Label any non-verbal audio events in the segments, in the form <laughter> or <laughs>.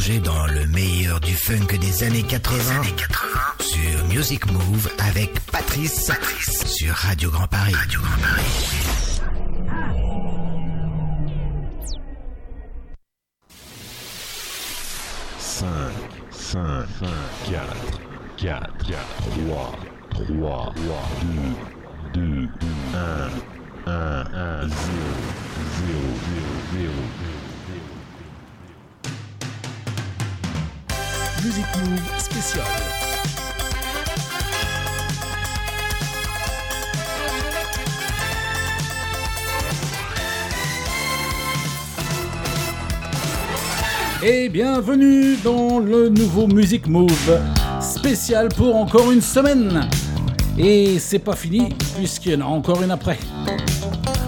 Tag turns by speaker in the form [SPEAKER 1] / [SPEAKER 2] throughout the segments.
[SPEAKER 1] plonger dans le meilleur du funk des années 80, sur Music Move avec Patrice, sur Radio Grand Paris. Radio Grand Paris.
[SPEAKER 2] Cinq, cinq, quatre, quatre, trois, trois, deux, deux, un, un, un, zéro, zéro, zéro, zéro.
[SPEAKER 3] Music Move spécial. Et bienvenue dans le nouveau Music Move spécial pour encore une semaine. Et c'est pas fini puisqu'il y en a encore une après.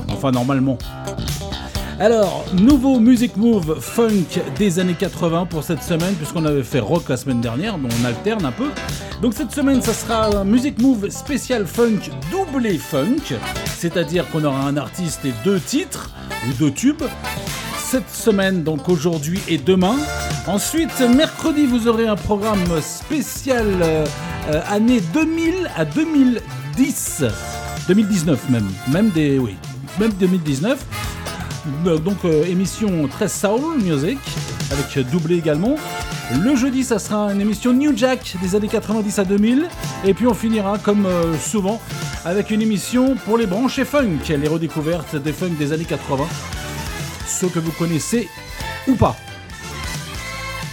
[SPEAKER 3] Enfin normalement. Alors, nouveau Music Move Funk des années 80 pour cette semaine, puisqu'on avait fait rock la semaine dernière, donc on alterne un peu. Donc cette semaine, ça sera un Music Move spécial funk doublé funk, c'est-à-dire qu'on aura un artiste et deux titres, ou deux tubes. Cette semaine, donc aujourd'hui et demain. Ensuite, mercredi, vous aurez un programme spécial euh, euh, année 2000 à 2010. 2019 même. Même des. Oui. Même 2019. Euh, Donc euh, émission très soul music avec doublé également. Le jeudi ça sera une émission New Jack des années 90 à 2000 et puis on finira comme euh, souvent avec une émission pour les branchés funk, les redécouvertes des funk des années 80, ceux que vous connaissez ou pas.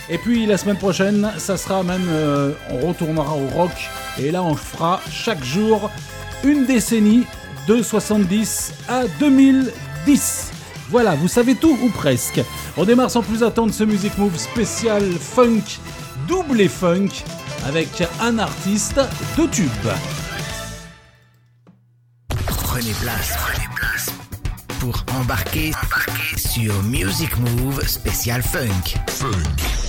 [SPEAKER 3] Et puis la semaine prochaine, ça sera même, on retournera au rock et là on fera chaque jour une décennie de 70 à 2010. Voilà, vous savez tout ou presque. On démarre sans plus attendre ce Music Move spécial funk, doublé funk, avec un artiste de tube.
[SPEAKER 1] Prenez place, prenez place pour embarquer, embarquer sur Music Move spécial funk. Compagnie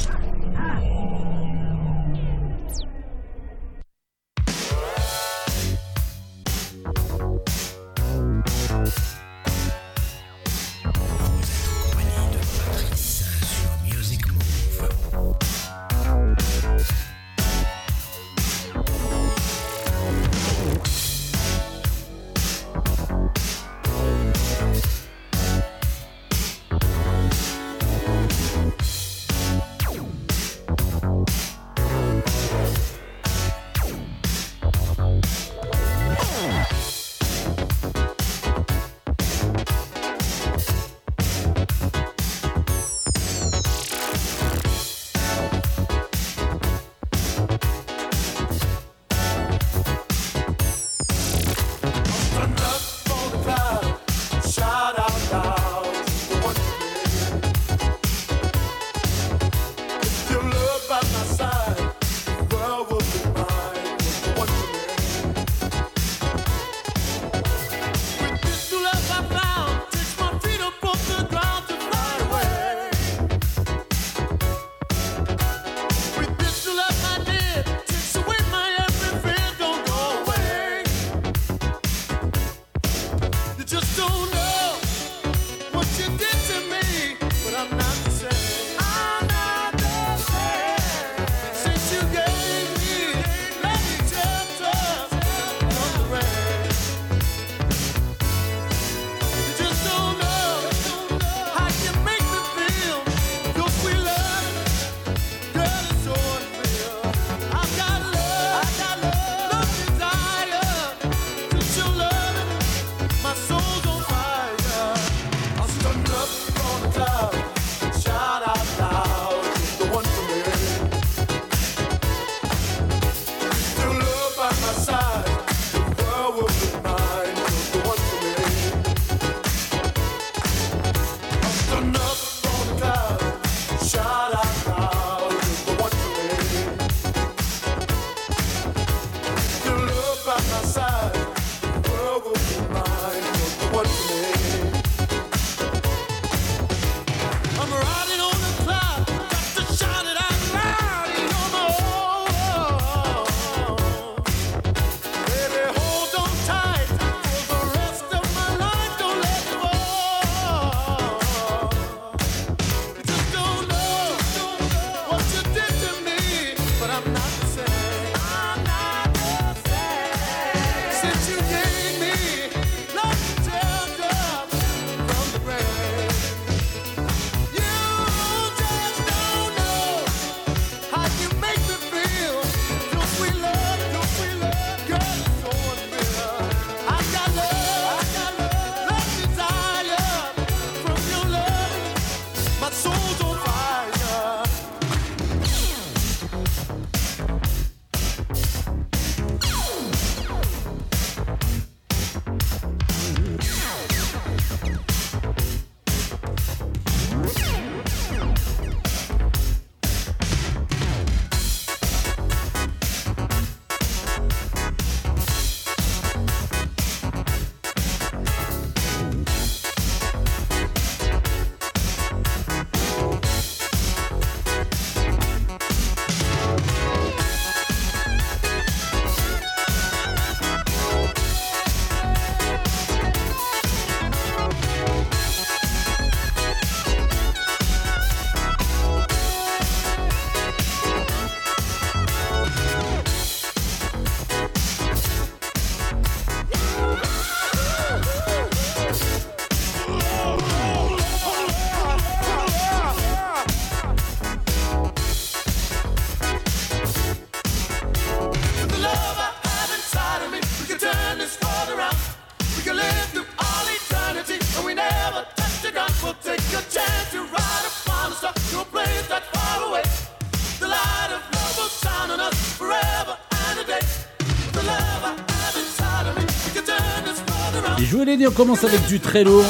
[SPEAKER 4] On commence avec du très lourd.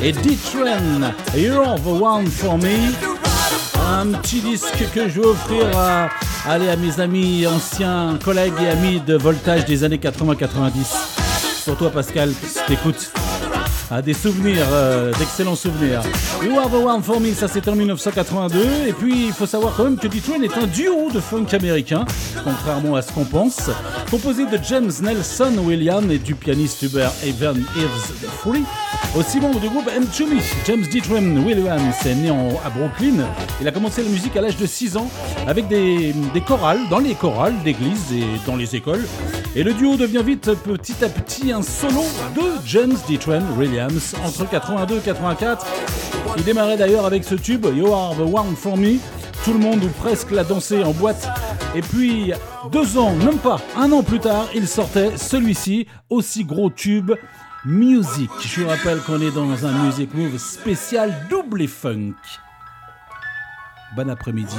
[SPEAKER 4] Et D-Train, You're the One for Me. Un petit disque que je vais offrir à, à mes amis, anciens collègues et amis de voltage des années 80-90. Pour toi, Pascal, si t'écoutes des souvenirs, euh, d'excellents souvenirs. You Are the One for Me, ça c'était en 1982. Et puis il faut savoir quand même que D-Train est un duo de funk américain, contrairement à ce qu'on pense, composé de James Nelson Williams et du pianiste Hubert Evan Eves Free. Aussi membre du groupe m 2 James D. Williams est né à Brooklyn. Il a commencé la musique à l'âge de 6 ans avec des, des chorales, dans les chorales d'église et dans les écoles. Et le duo devient vite petit à petit un solo de James D. Williams entre 82 et 84. Il démarrait d'ailleurs avec ce tube You Are the One for Me. Tout le monde ou presque l'a dansé en boîte. Et puis, deux ans, même pas, un an plus tard, il sortait celui-ci, aussi gros tube, Music. Je vous rappelle qu'on est dans un Music Move spécial double funk. Bon après-midi.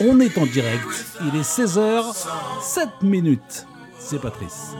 [SPEAKER 4] On est en direct. Il est 16h, 7 minutes. C'est Patrice.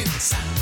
[SPEAKER 5] inside.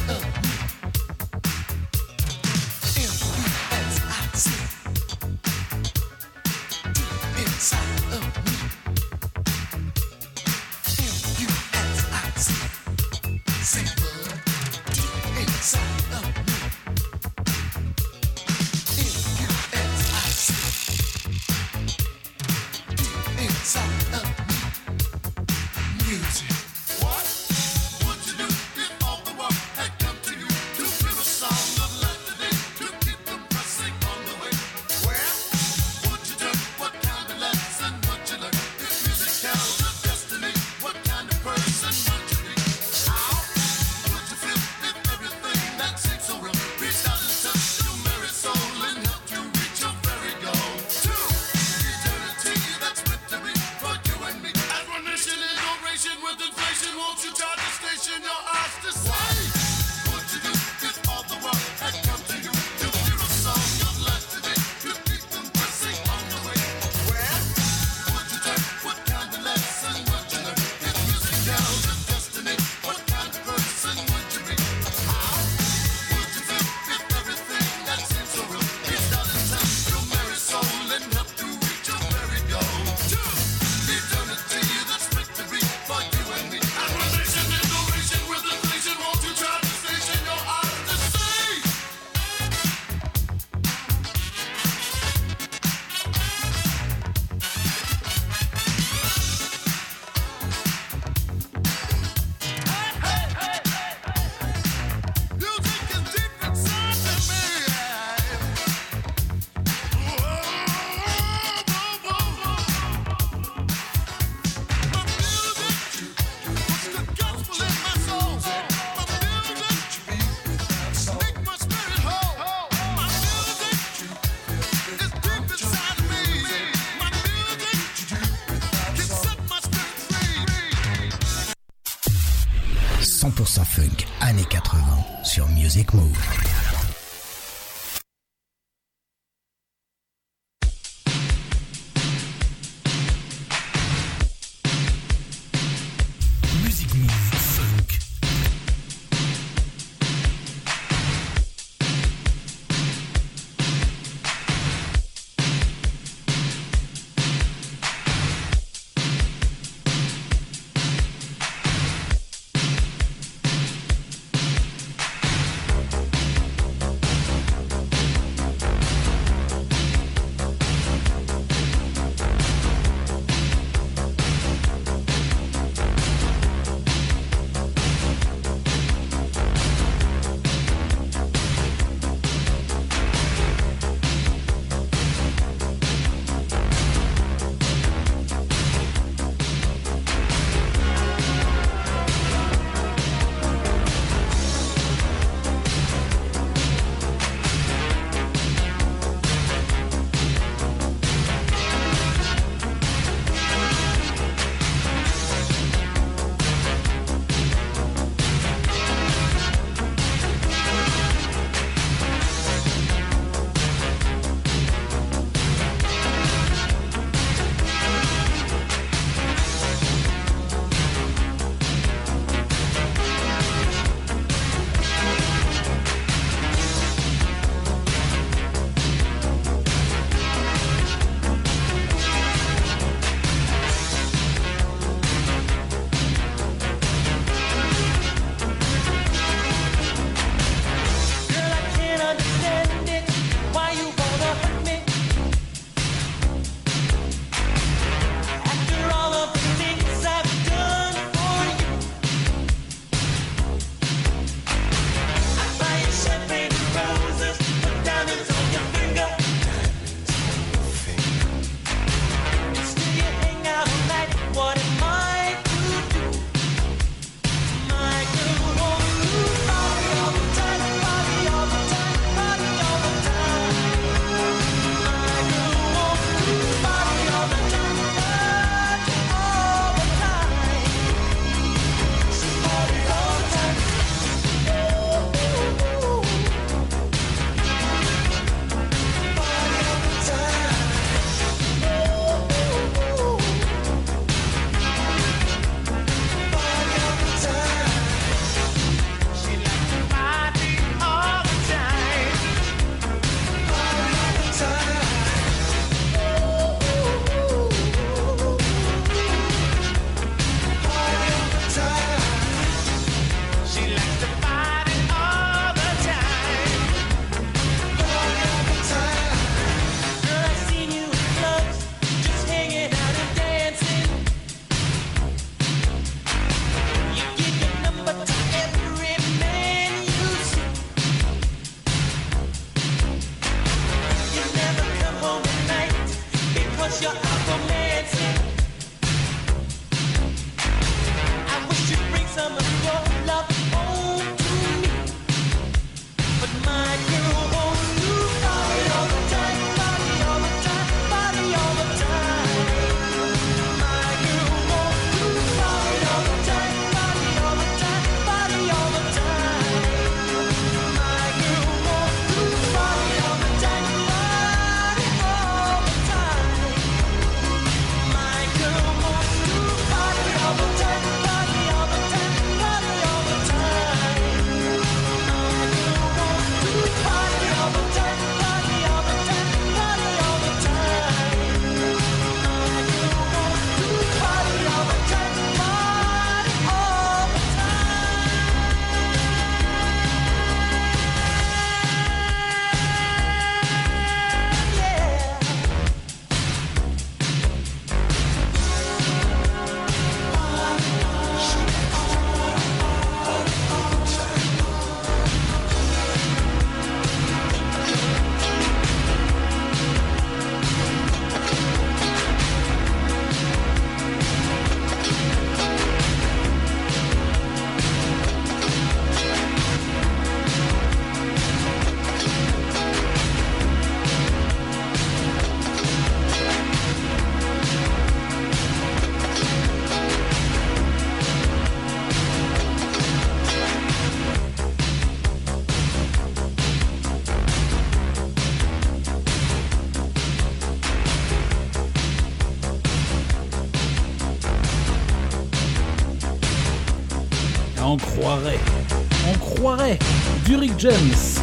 [SPEAKER 5] Du Rick James.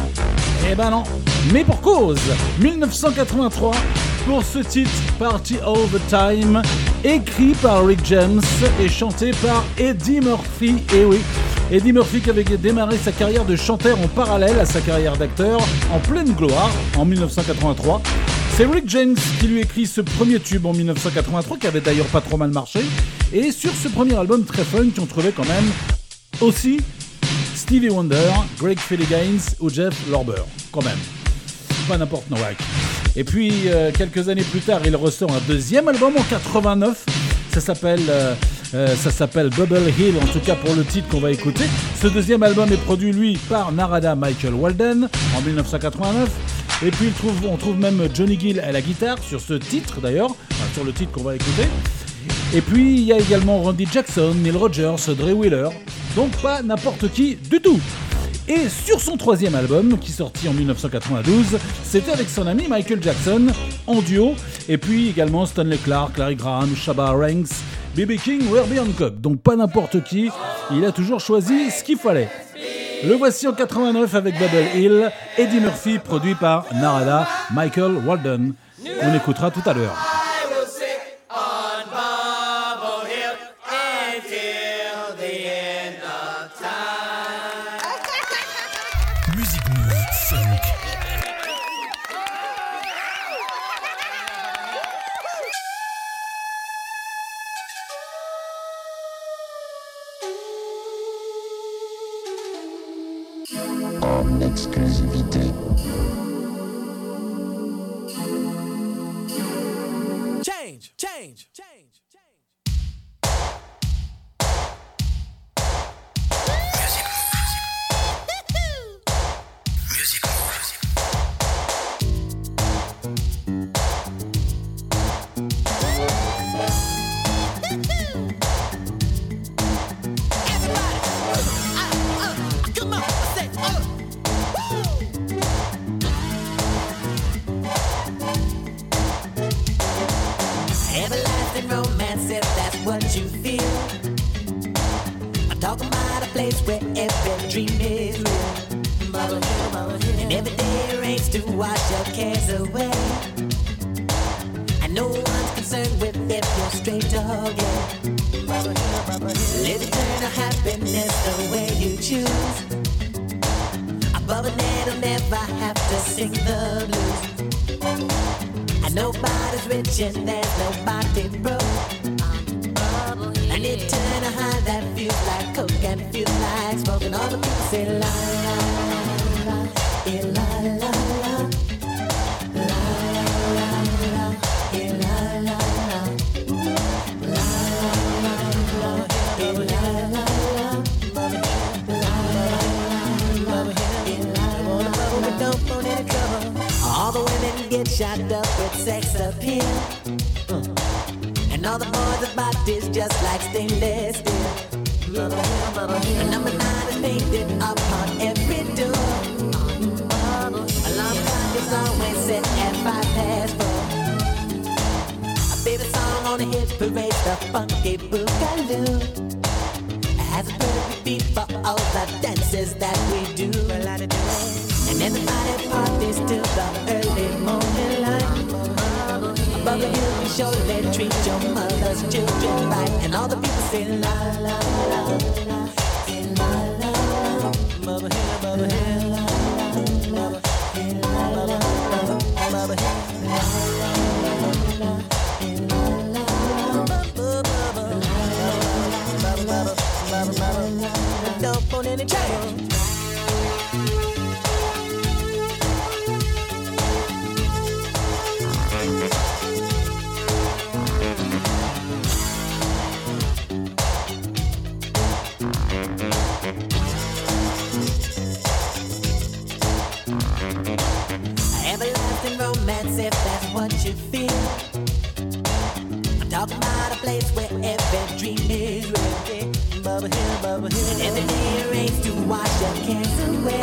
[SPEAKER 5] Eh ben non, mais pour cause 1983 pour ce titre Party All the Time, écrit par Rick James et chanté par Eddie Murphy. Et eh oui, Eddie Murphy qui avait démarré sa carrière de chanteur en parallèle à sa carrière d'acteur en pleine gloire en 1983. C'est Rick James qui lui écrit ce premier tube en 1983 qui avait d'ailleurs pas trop mal marché. Et sur ce premier album très fun, on trouvait quand même aussi Stevie Wonder, Greg Gaines ou Jeff Lorber. Quand même. Pas n'importe Noak. Et puis, euh, quelques années plus tard, il ressort un deuxième album en 89. Ça s'appelle, euh, euh, ça s'appelle Bubble Hill, en tout cas pour le titre qu'on va écouter. Ce deuxième album est produit, lui, par Narada Michael Walden en 1989. Et puis, on trouve même Johnny Gill à la guitare sur ce titre d'ailleurs, sur le titre qu'on va écouter. Et puis il y a également Randy Jackson, Neil Rogers, Dre Wheeler, donc pas n'importe qui du tout. Et sur son troisième album, qui sortit en 1992, c'était avec son ami Michael Jackson en duo, et puis également Stanley Clark, Larry Graham, Shabba Ranks, B.B. King ou Herbie Hancock. Donc pas n'importe qui, il a toujours choisi ce qu'il fallait. Le voici en 89 avec Bubble Hill, Eddie Murphy, produit par Narada, Michael Walden. On écoutera tout à l'heure. you feel. I'm talking about a place where every dream is real. Bubble hill, bubble hill. And to wash your cares away.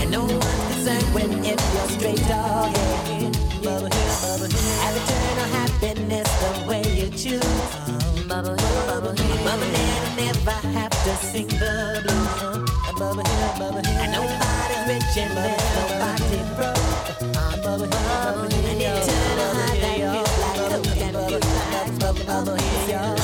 [SPEAKER 5] And no one's concerned when it feels straight dog. Yeah. Bubble bubble. Have eternal
[SPEAKER 6] happiness the way you choose. Bubble bubble. Mama and never have
[SPEAKER 4] to
[SPEAKER 5] sing the blues. And nobody's rich and nobody broke. I need to know how that feels like. Who can feel like?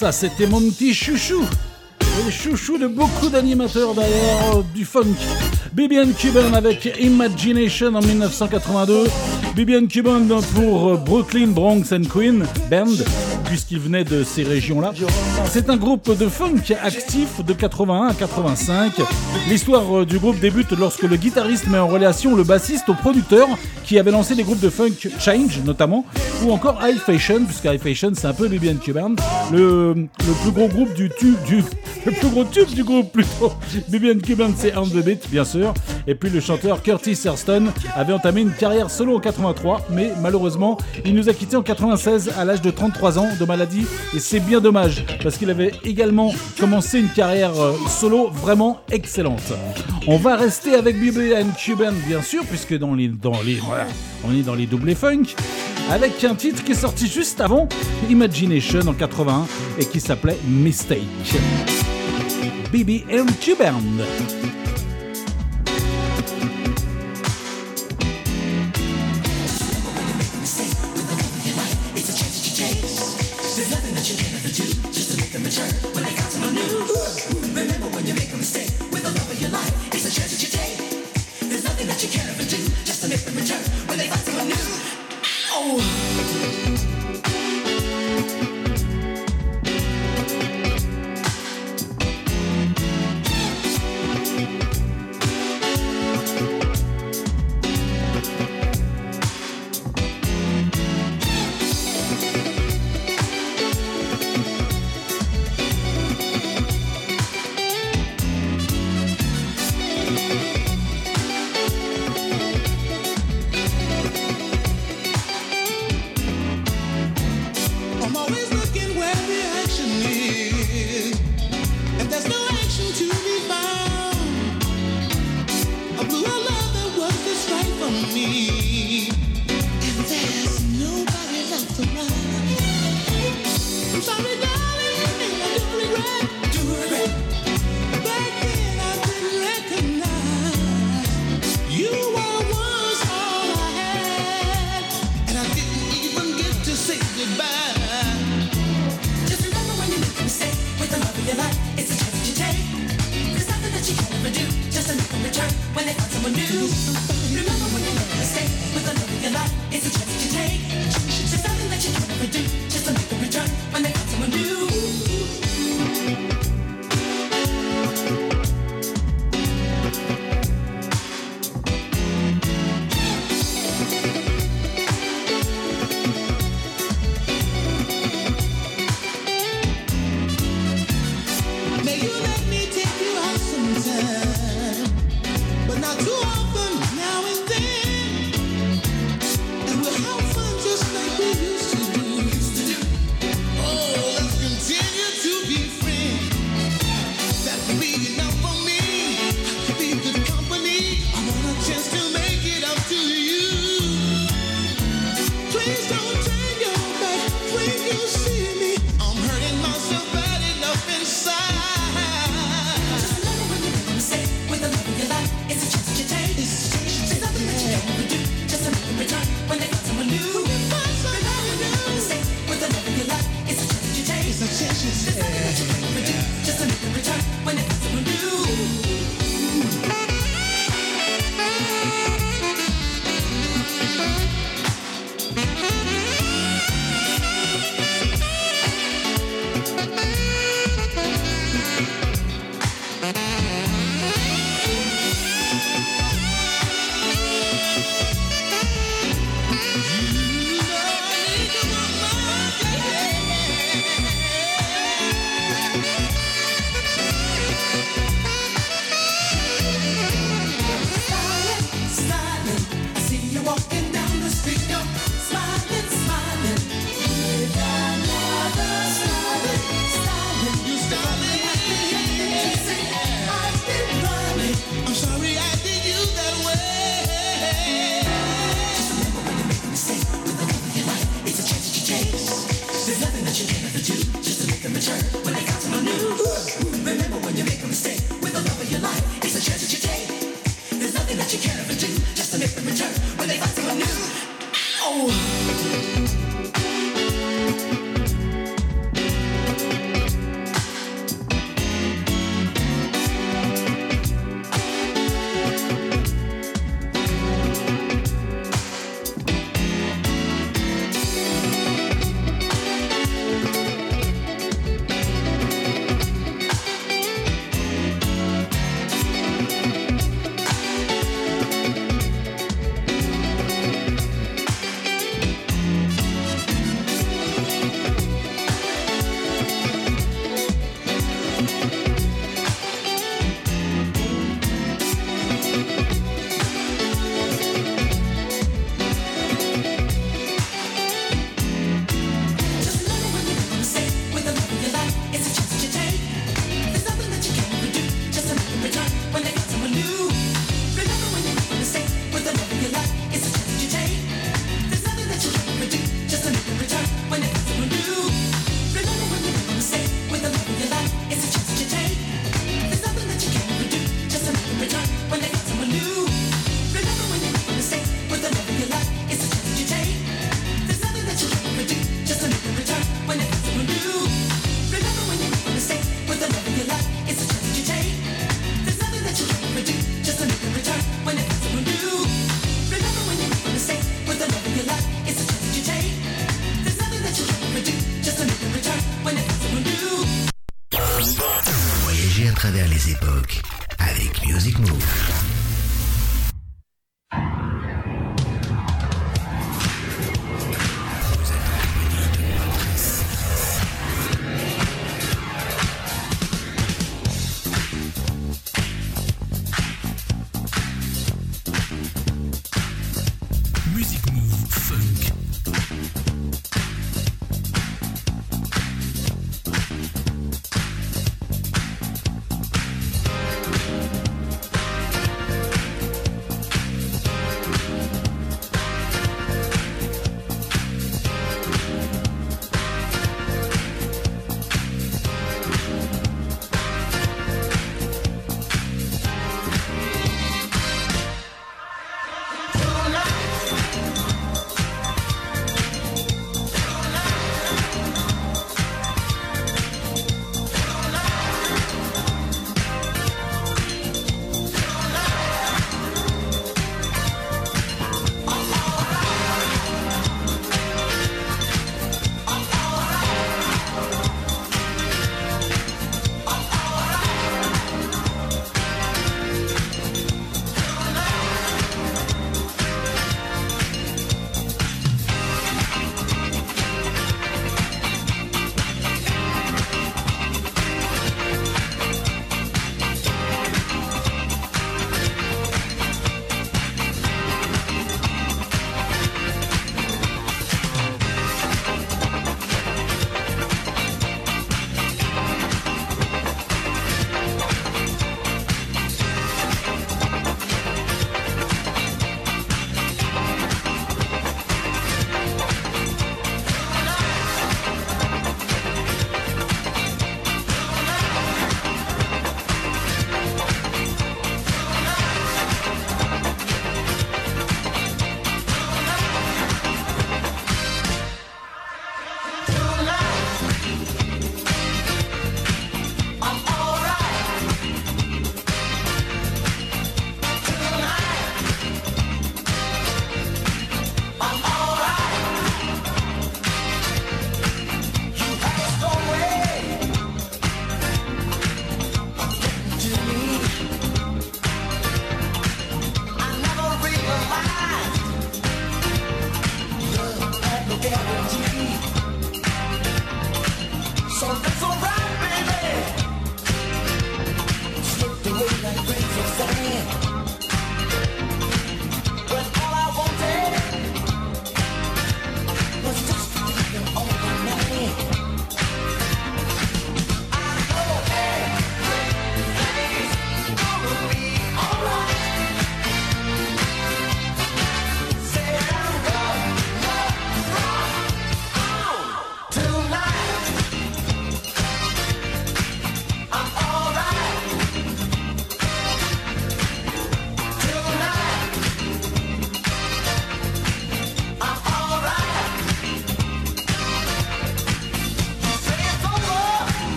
[SPEAKER 3] Ça c'était mon petit chouchou. Le chouchou de beaucoup d'animateurs d'ailleurs euh, du funk. Bibian Cuban avec Imagination en 1982. Bibian Cuban pour Brooklyn, Bronx and Queen Band puisqu'il venait de ces régions-là. C'est un groupe de funk actif de 81 à 85. L'histoire euh, du groupe débute lorsque le guitariste met en relation le bassiste au producteur qui avait lancé des groupes de funk Change notamment, ou encore High Fashion, puisque High Fashion c'est un peu BB Cuban, le, le plus gros groupe du tube, du, <laughs> le plus gros tube du groupe plutôt. BB Cuban c'est On the Beat bien sûr, et puis le chanteur Curtis Hurston avait entamé une carrière solo en 83, mais malheureusement il nous a quittés en 96 à l'âge de 33 ans de maladie, et c'est bien dommage parce qu'il avait également commencé une carrière euh, solo vraiment excellente. On va rester avec BB Cuban bien sûr, puisque dans les, dans les on est dans les doublés funk, avec un titre qui est sorti juste avant Imagination en 81 et qui s'appelait Mistake. BB Cuban.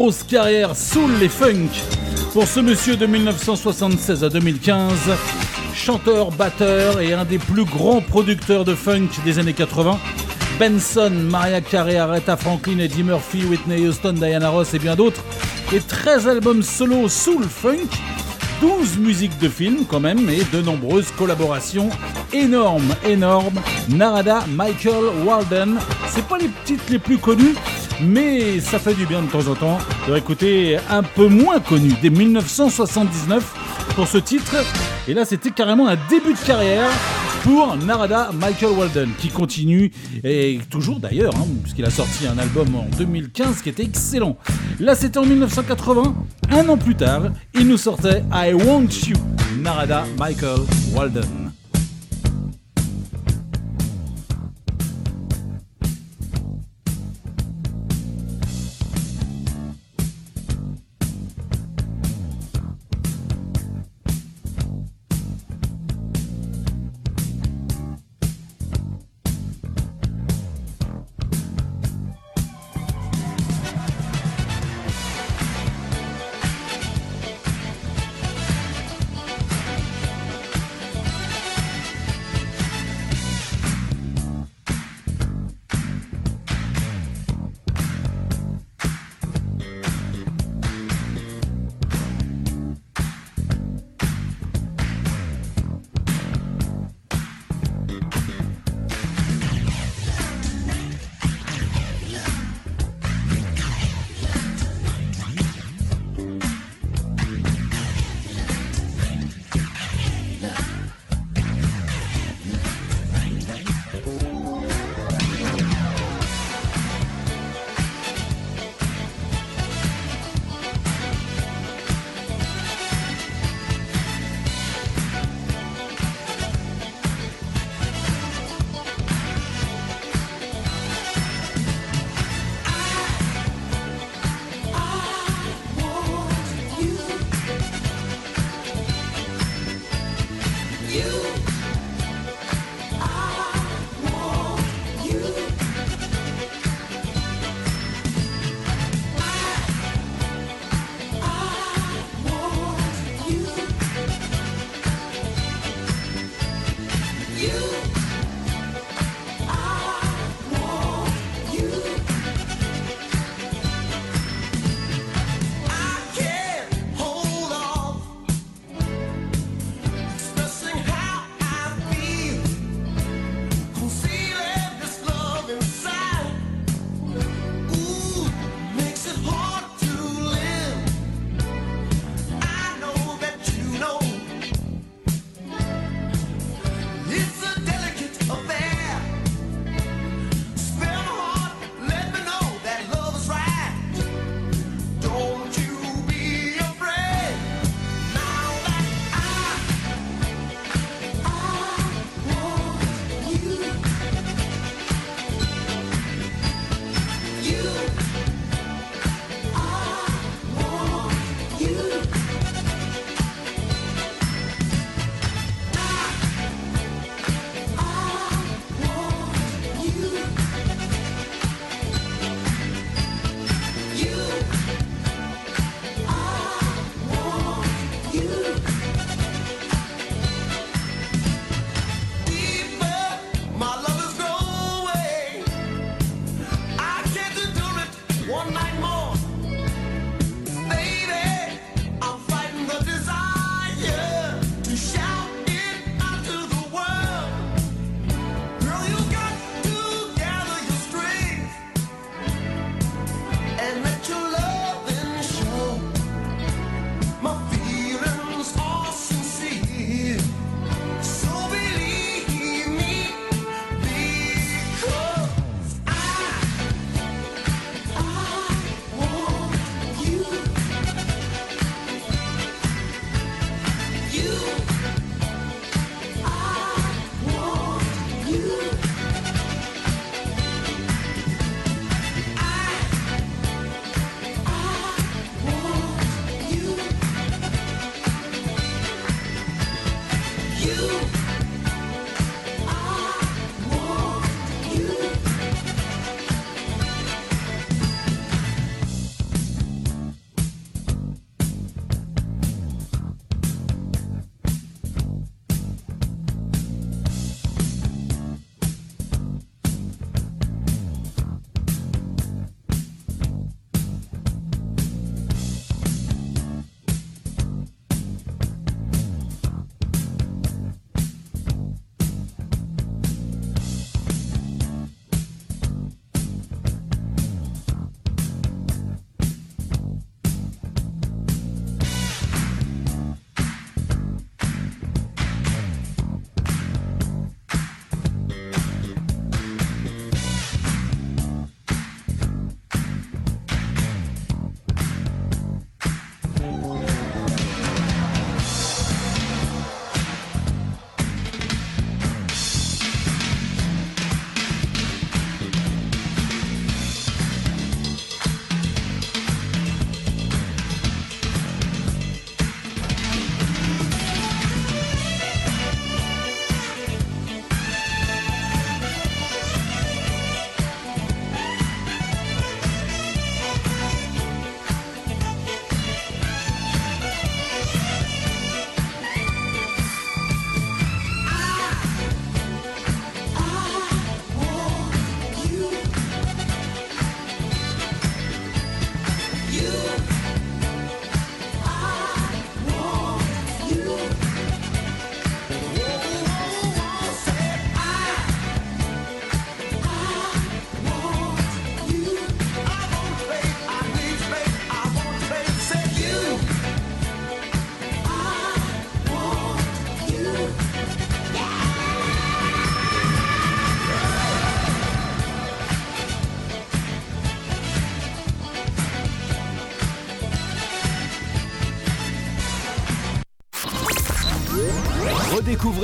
[SPEAKER 3] Grosse carrière soul et funk pour ce monsieur de 1976 à 2015, chanteur, batteur et un des plus grands producteurs de funk des années 80. Benson, Maria Carey, Aretha Franklin, Eddie Murphy, Whitney Houston, Diana Ross et bien d'autres. Et 13 albums solo soul funk 12 musiques de films quand même et de nombreuses collaborations énormes, énormes. Narada, Michael Walden, c'est pas les petites les plus connues, mais ça fait du bien de temps en temps de réécouter un peu moins connu dès 1979 pour ce titre. Et là, c'était carrément un début de carrière pour Narada Michael Walden, qui continue, et toujours d'ailleurs, hein, puisqu'il a sorti un album en 2015 qui était excellent. Là, c'était en 1980, un an plus tard, il nous sortait I Want You, Narada Michael Walden.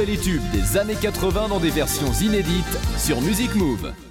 [SPEAKER 4] Des années 80 dans des versions inédites sur Music Move.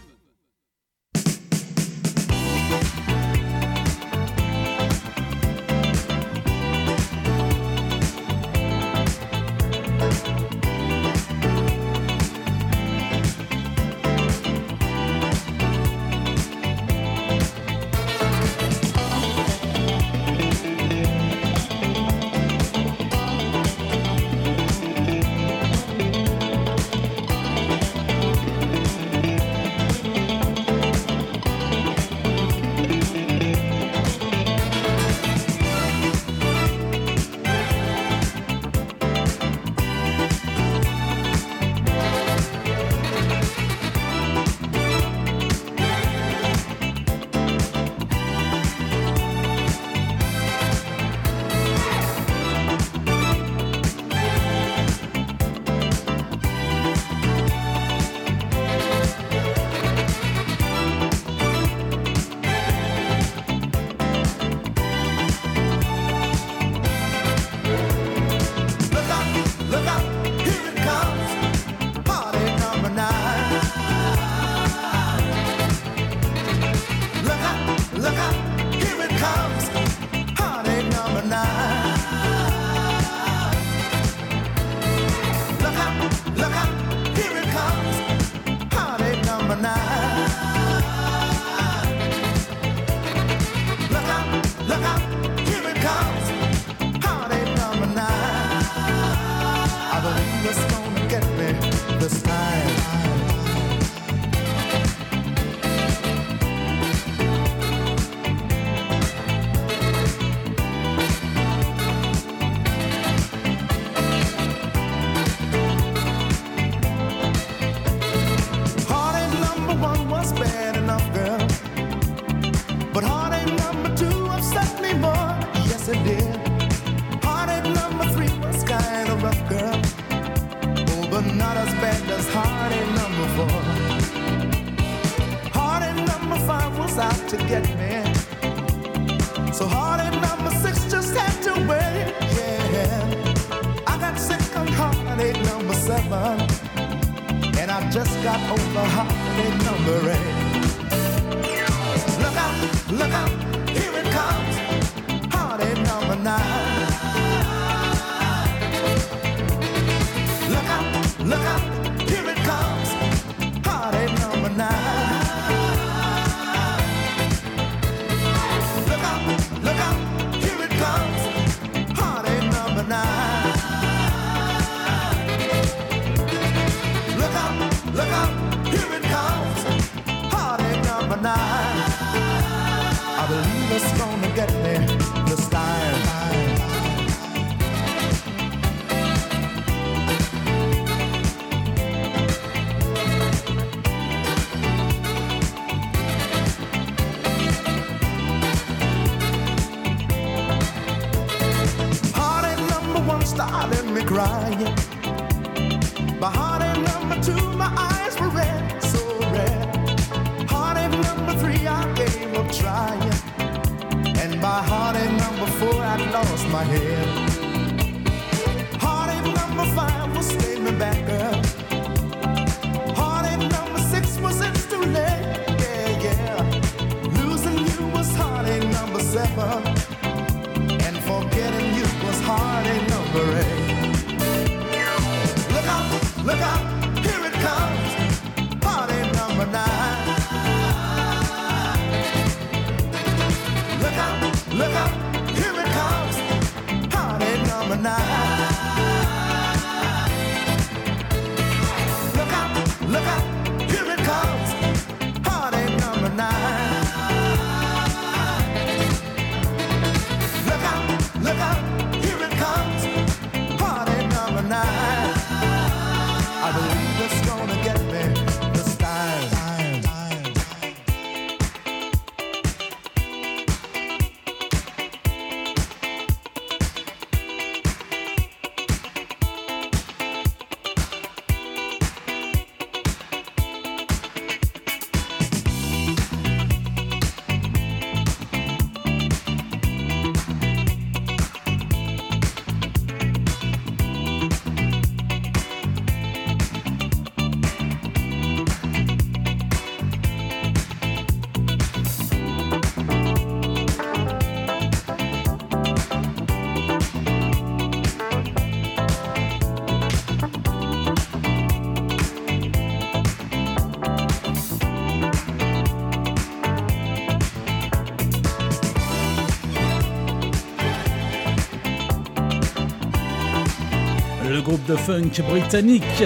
[SPEAKER 3] De funk britannique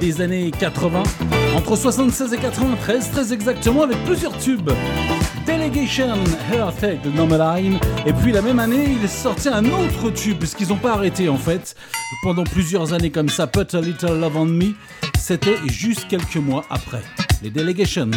[SPEAKER 3] des années 80, entre 76 et 93 très exactement, avec plusieurs tubes. Delegation, Take de Line, et puis la même année, il sorti un autre tube, puisqu'ils n'ont pas arrêté en fait, pendant plusieurs années comme ça, Put a Little Love on Me, c'était juste quelques mois après, les Delegation.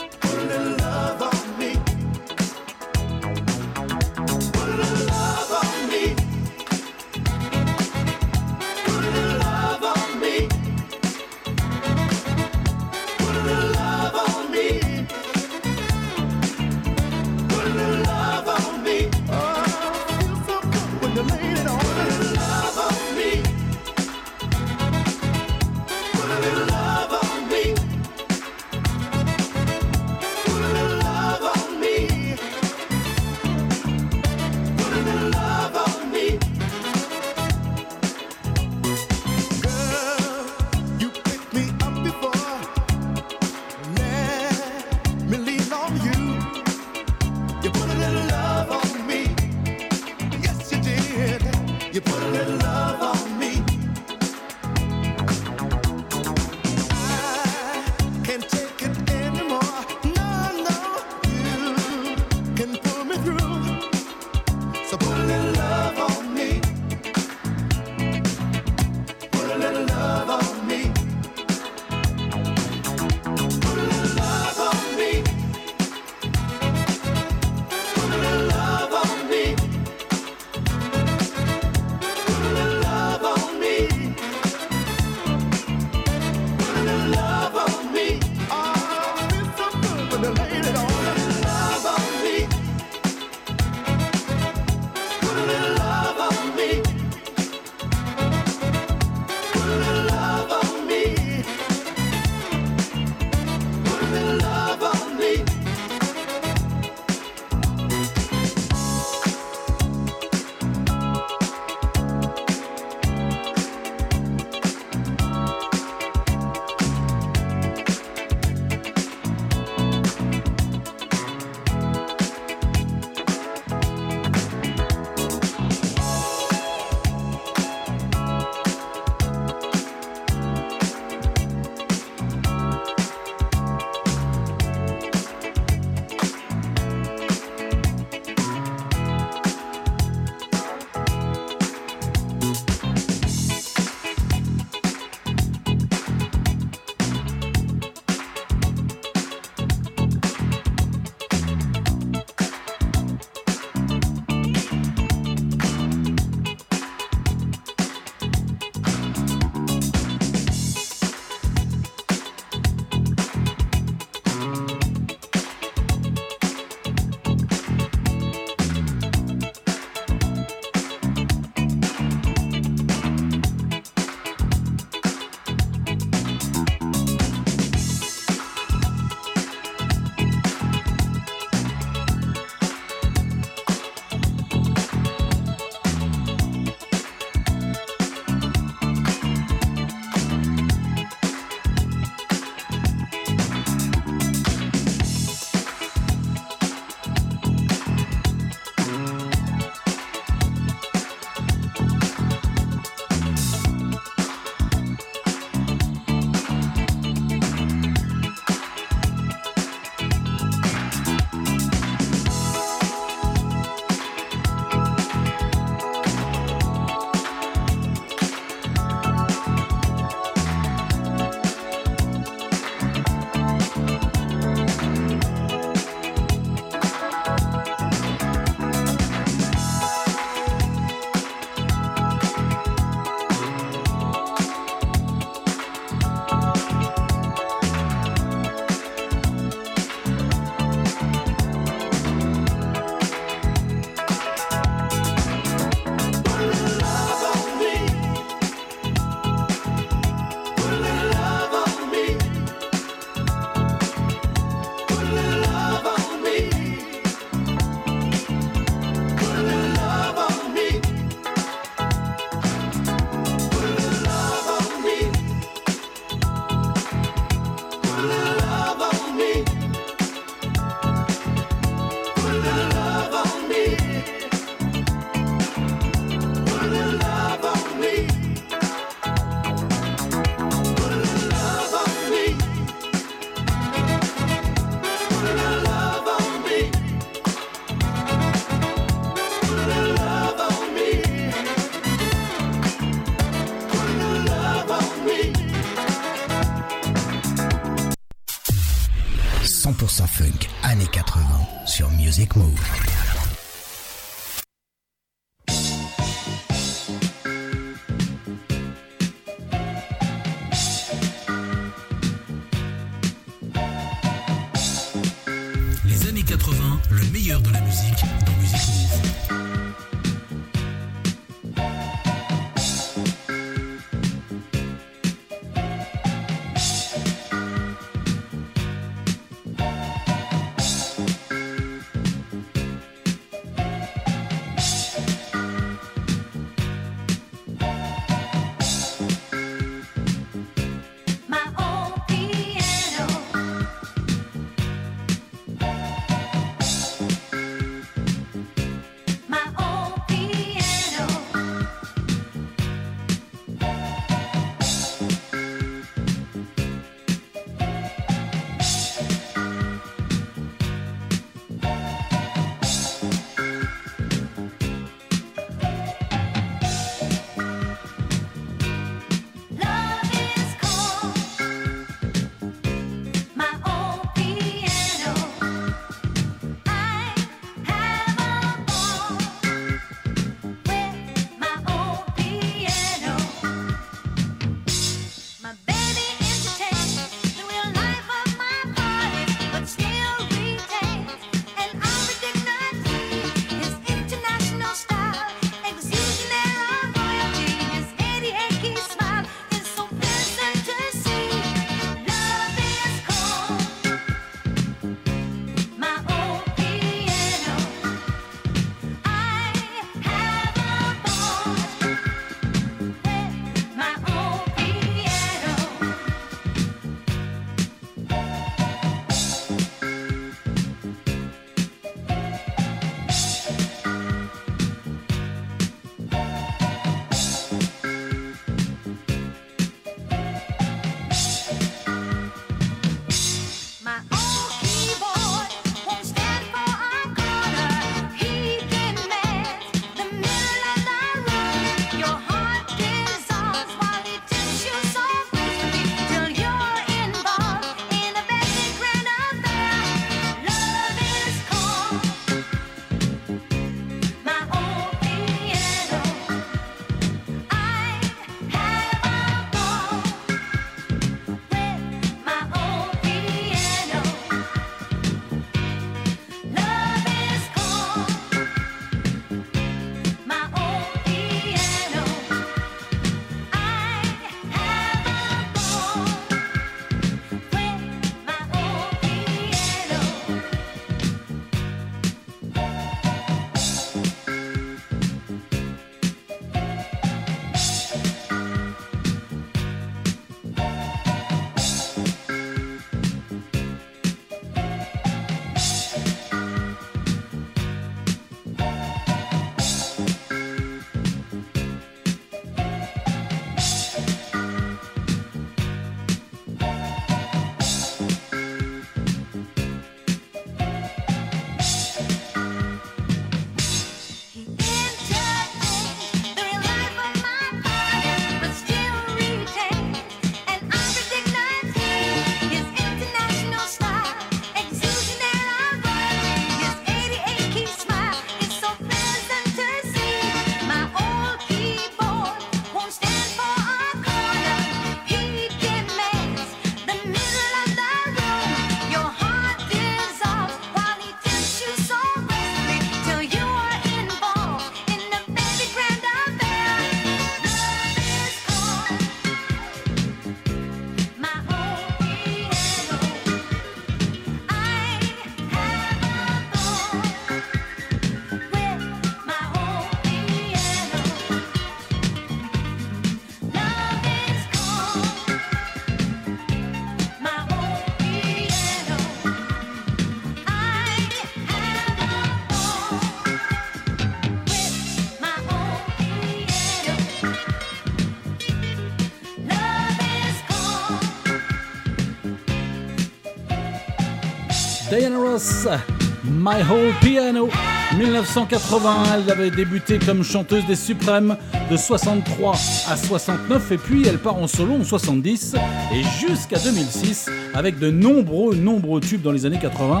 [SPEAKER 7] My
[SPEAKER 3] Whole Piano. 1980, elle avait débuté comme chanteuse des Suprêmes de 63 à 69 et puis elle part en solo en 70 et jusqu'à 2006 avec de nombreux, nombreux tubes dans les années 80,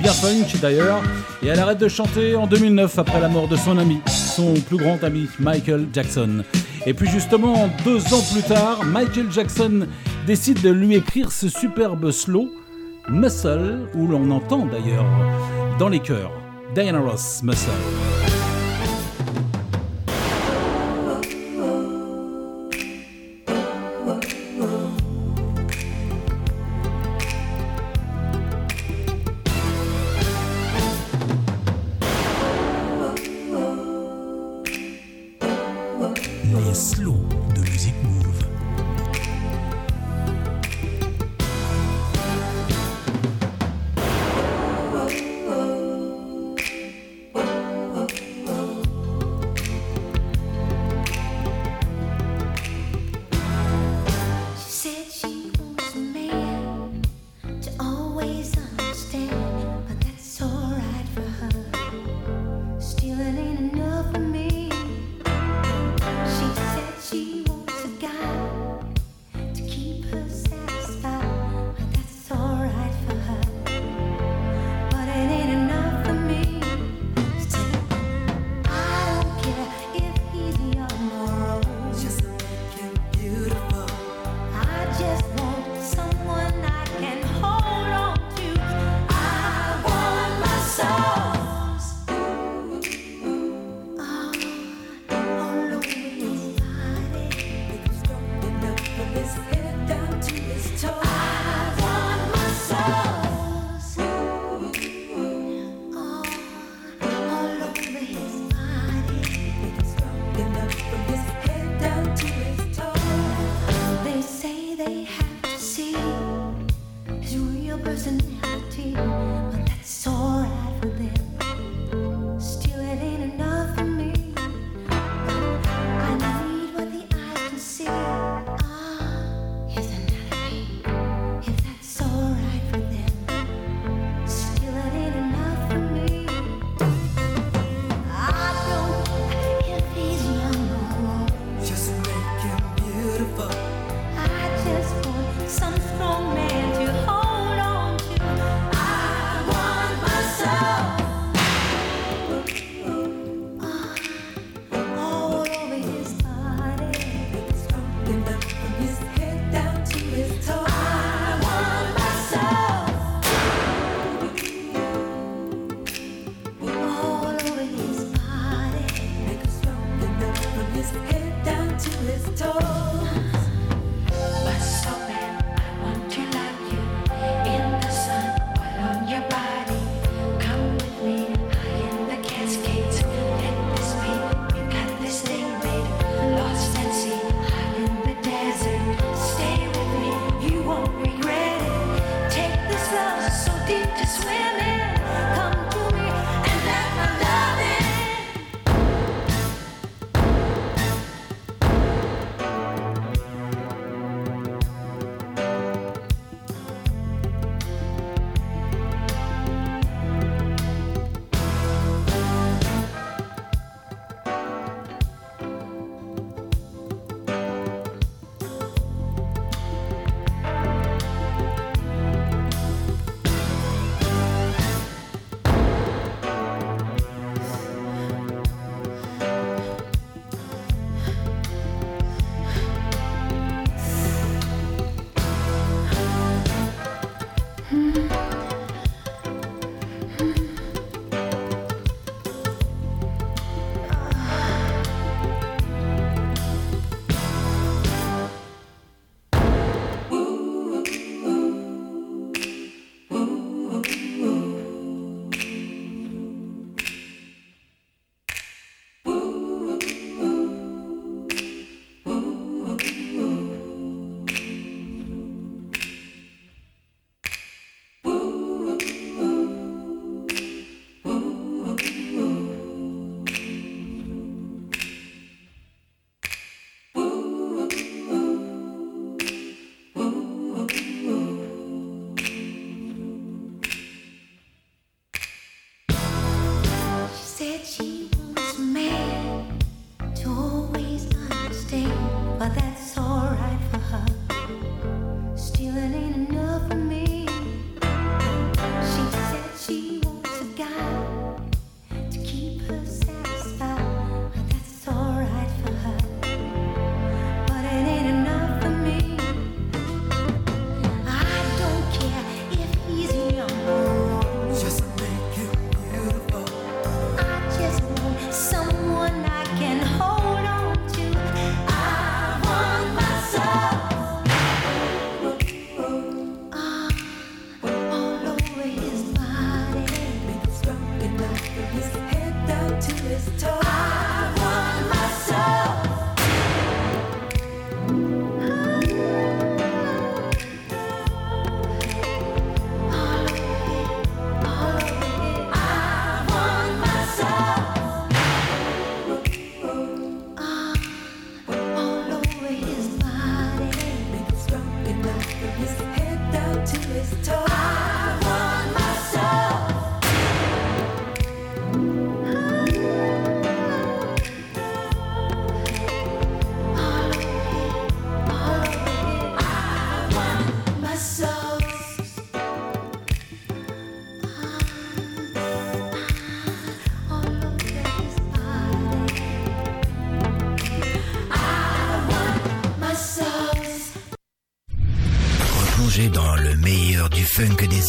[SPEAKER 3] bien funk d'ailleurs, et elle arrête de chanter en 2009 après la mort de son ami, son plus grand ami Michael Jackson. Et puis justement, deux ans plus tard, Michael Jackson décide de lui écrire ce superbe slow, Muscle, où l'on entend d'ailleurs dans les chœurs Diana Ross Muscle.
[SPEAKER 8] Les slows de Music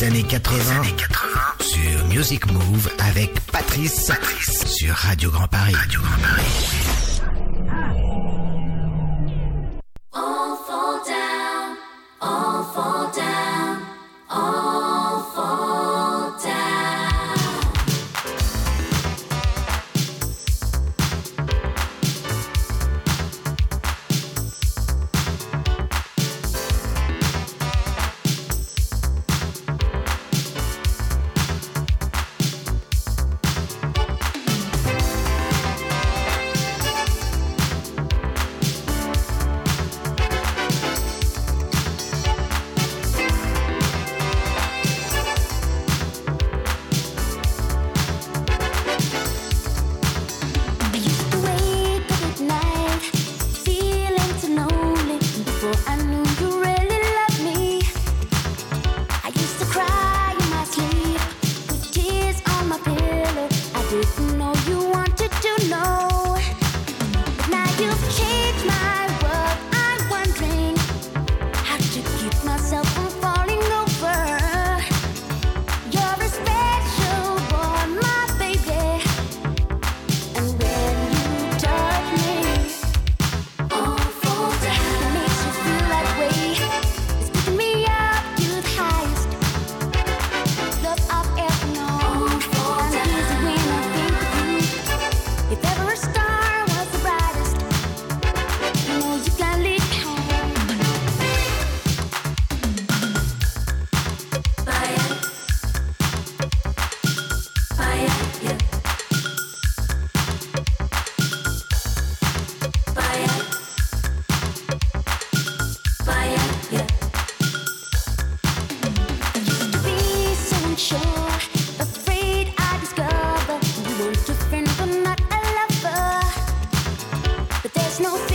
[SPEAKER 1] années 80, sur Music Move avec Patrice, Patrice, sur Radio Grand Paris. Radio Grand Paris.
[SPEAKER 3] no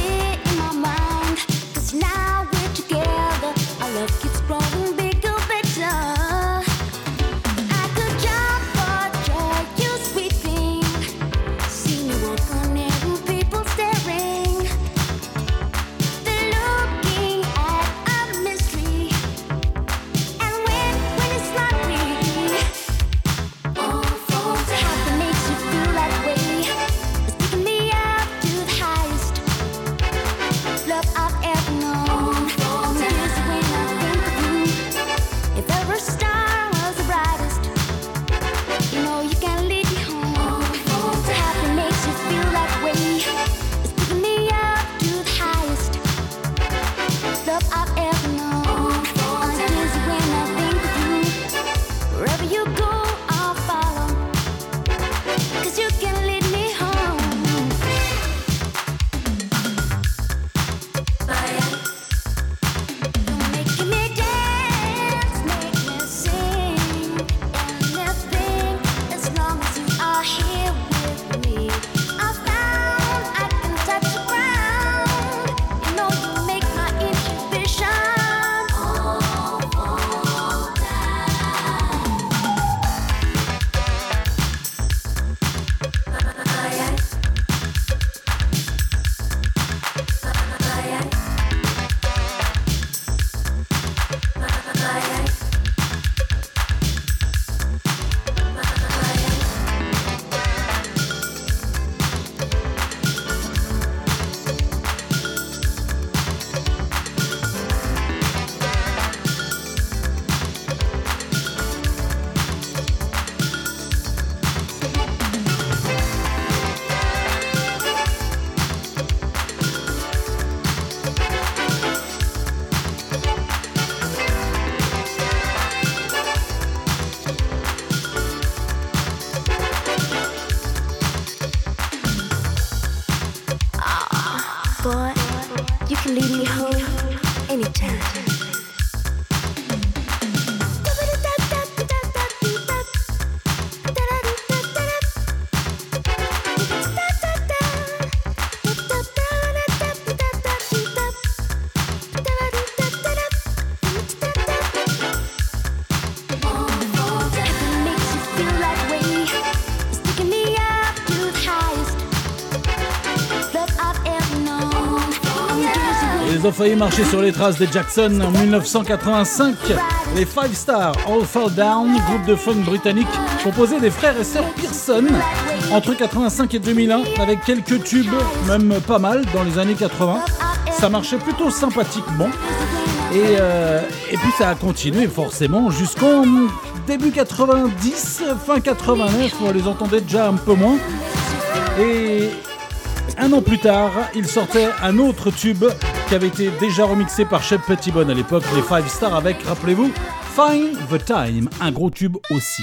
[SPEAKER 3] failli marcher sur les traces des Jackson en 1985. Les Five Stars All Fall Down, groupe de funk britannique composé des frères et sœurs Pearson entre 85 et 2001 avec quelques tubes, même pas mal dans les années 80. Ça marchait plutôt sympathiquement. Et, euh, et puis ça a continué forcément jusqu'en début 90, fin 89, on les entendait déjà un peu moins. Et un an plus tard, il sortait un autre tube qui avait été déjà remixé par Shep Pettibone à l'époque, les Five Stars avec, rappelez-vous, Find the Time, un gros tube aussi.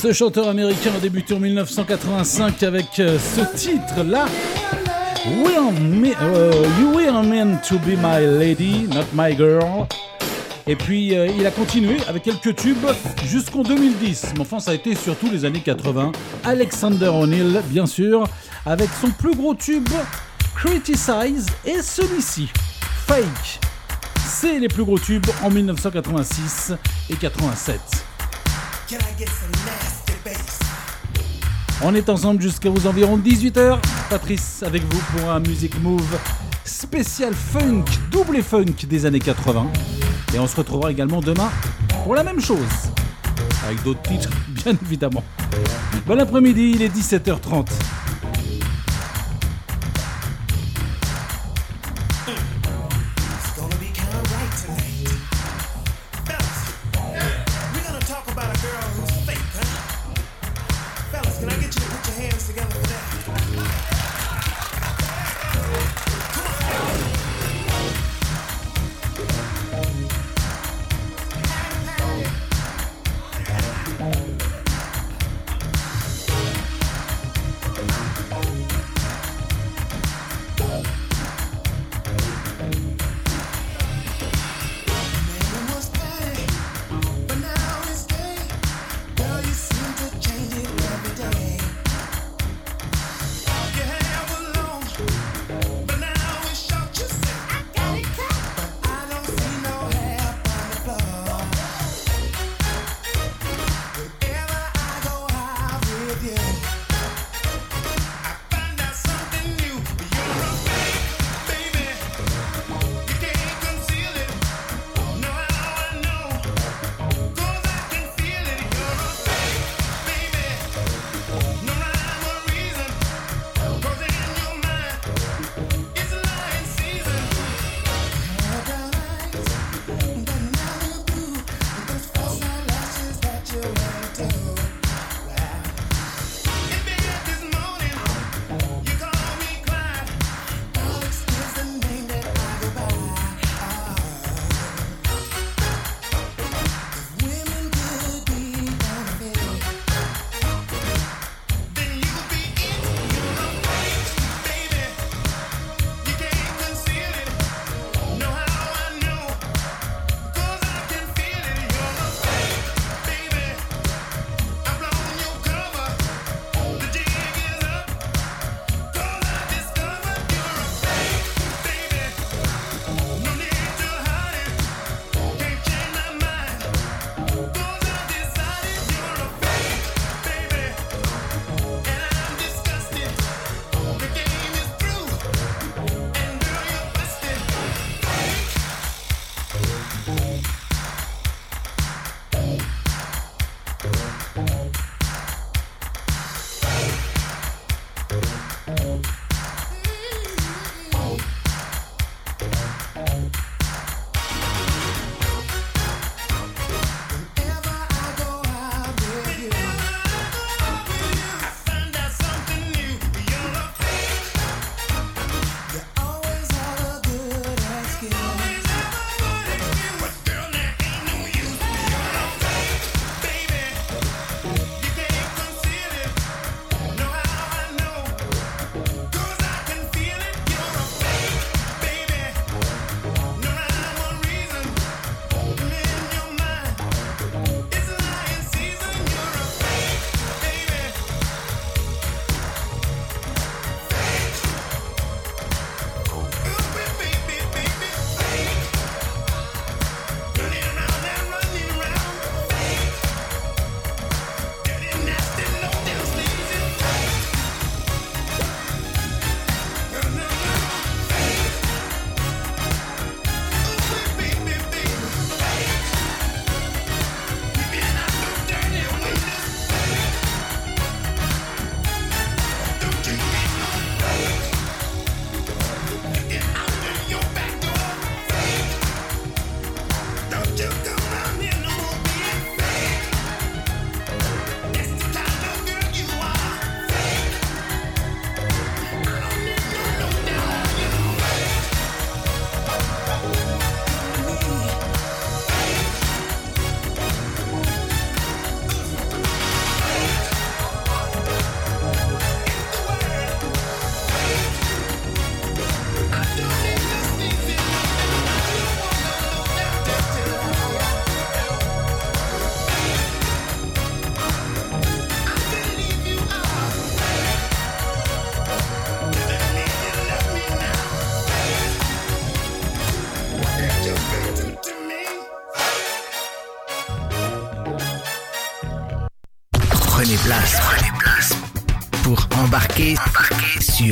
[SPEAKER 3] Ce chanteur américain a débuté en 1985 avec euh, ce titre-là. Euh, you were meant to be my lady, not my girl. Et puis euh, il a continué avec quelques tubes jusqu'en 2010. Mais enfin, ça a été surtout les années 80. Alexander O'Neill, bien sûr, avec son plus gros tube, Criticize, et celui-ci, Fake. C'est les plus gros tubes en 1986 et 87.
[SPEAKER 9] Can I get some?
[SPEAKER 3] On est ensemble jusqu'aux environs 18h. Patrice avec vous pour un Music Move spécial funk, double funk des années 80. Et on se retrouvera également demain pour la même chose. Avec d'autres titres, <laughs> bien évidemment. Bon après-midi, il est 17h30.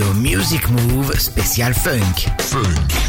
[SPEAKER 1] Music Move spécial funk.
[SPEAKER 2] I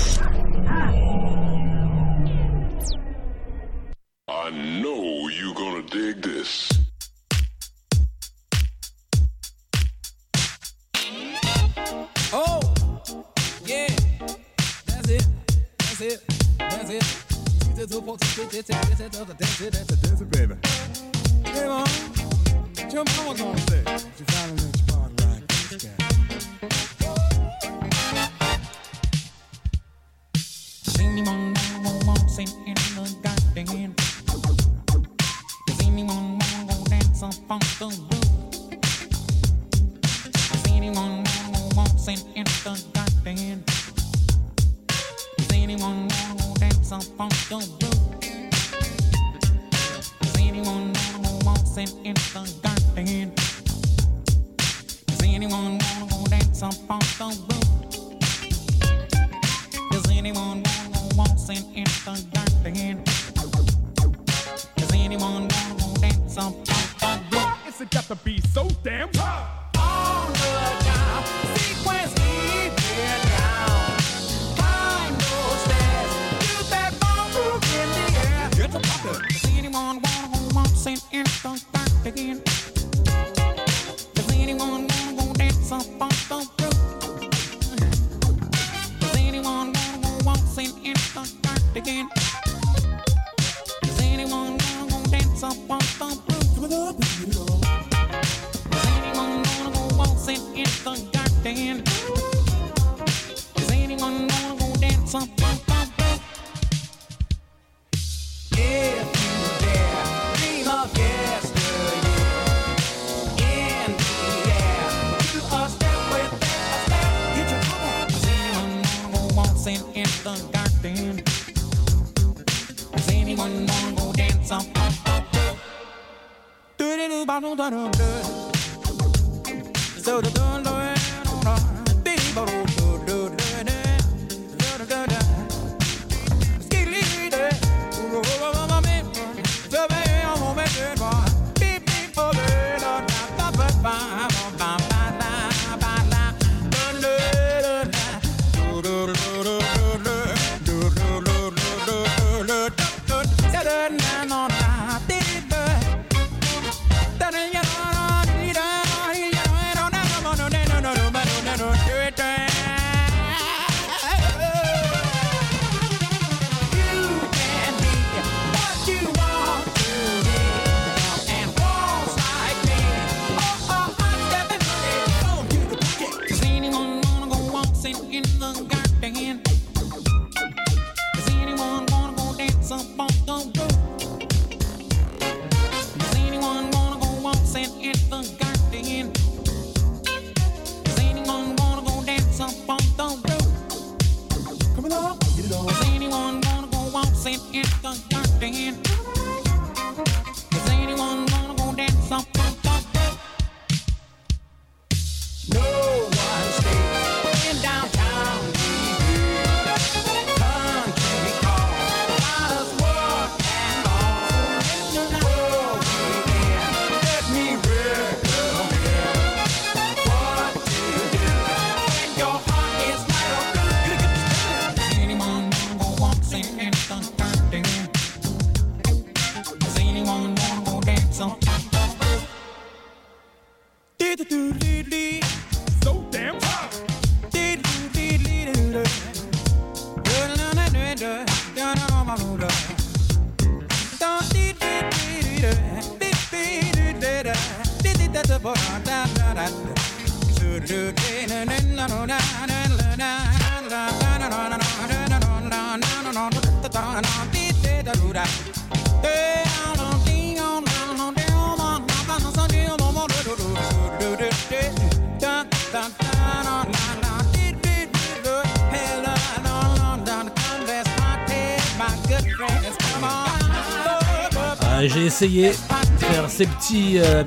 [SPEAKER 3] petits euh,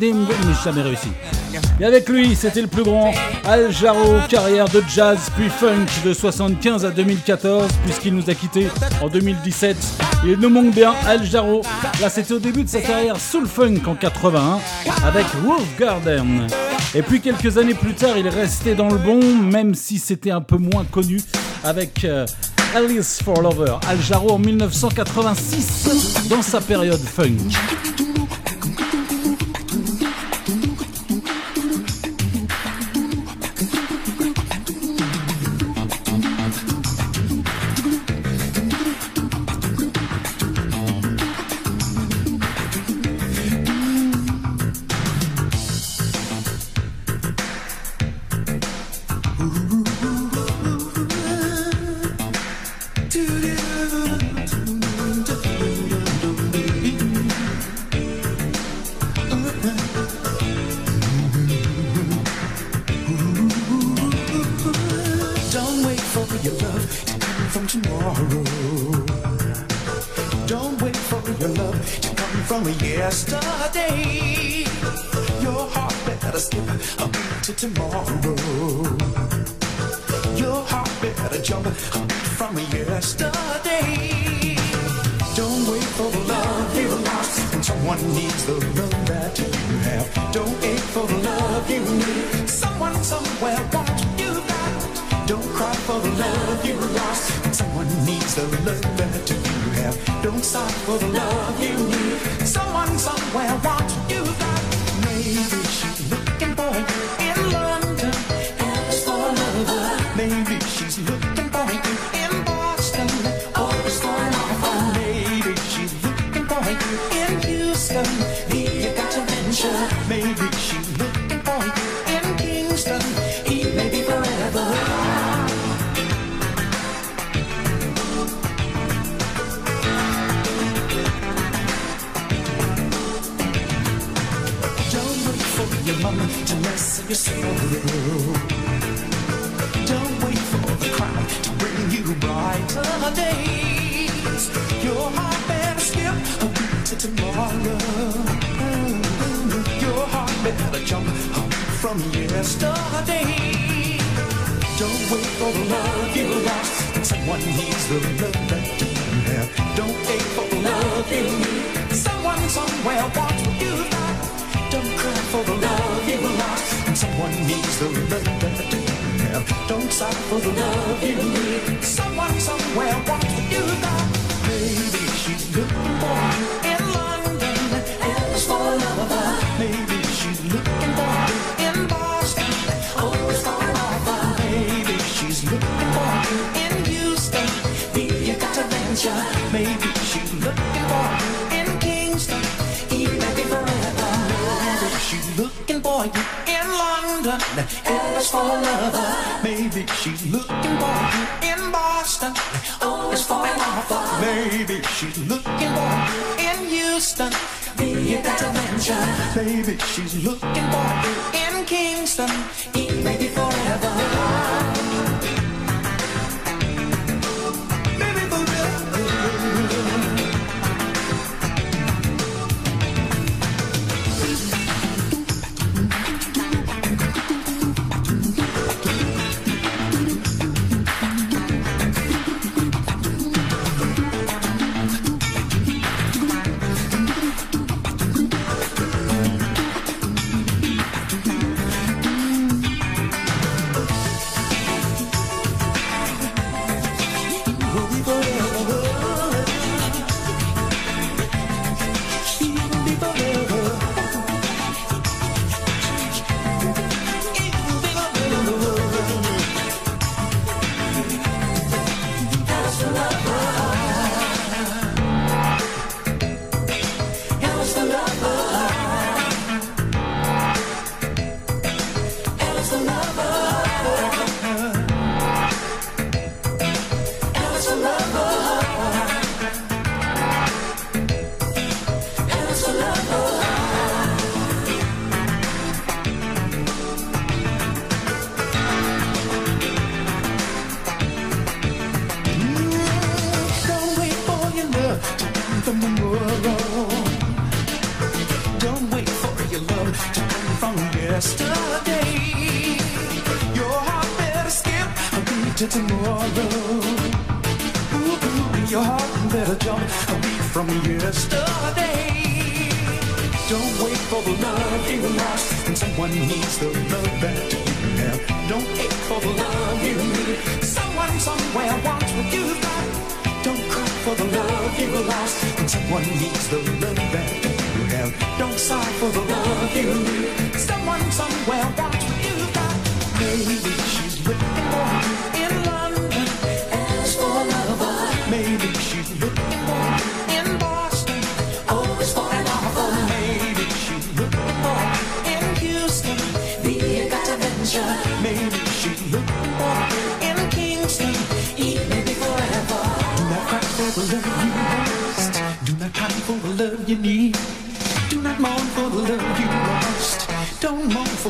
[SPEAKER 3] j'ai jamais réussi. Et avec lui, c'était le plus grand, Al Jarreau, carrière de jazz puis funk de 75 à 2014, puisqu'il nous a quittés en 2017. Il nous manque bien, El Jarreau. Là, c'était au début de sa carrière Soul Funk en 81 avec Wolf Garden. Et puis quelques années plus tard, il est resté dans le bon, même si c'était un peu moins connu, avec euh, Alice for Lover. Al Jarreau en 1986, dans sa période funk.
[SPEAKER 10] The love that you have. Don't sigh for the love you need. Someone somewhere wants what you got. Maybe she's looking for you in London. Ask for a lover. Maybe she's looking for you in Boston. Always for an offer. Maybe she's looking for you in Houston. You got to venture. For a. Maybe she's looking for you in Boston. Always for an offer. Maybe she's looking for you in Houston. You got to venture. Maybe she's looking for you in Kingston.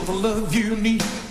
[SPEAKER 10] Don't mourn for the love you need.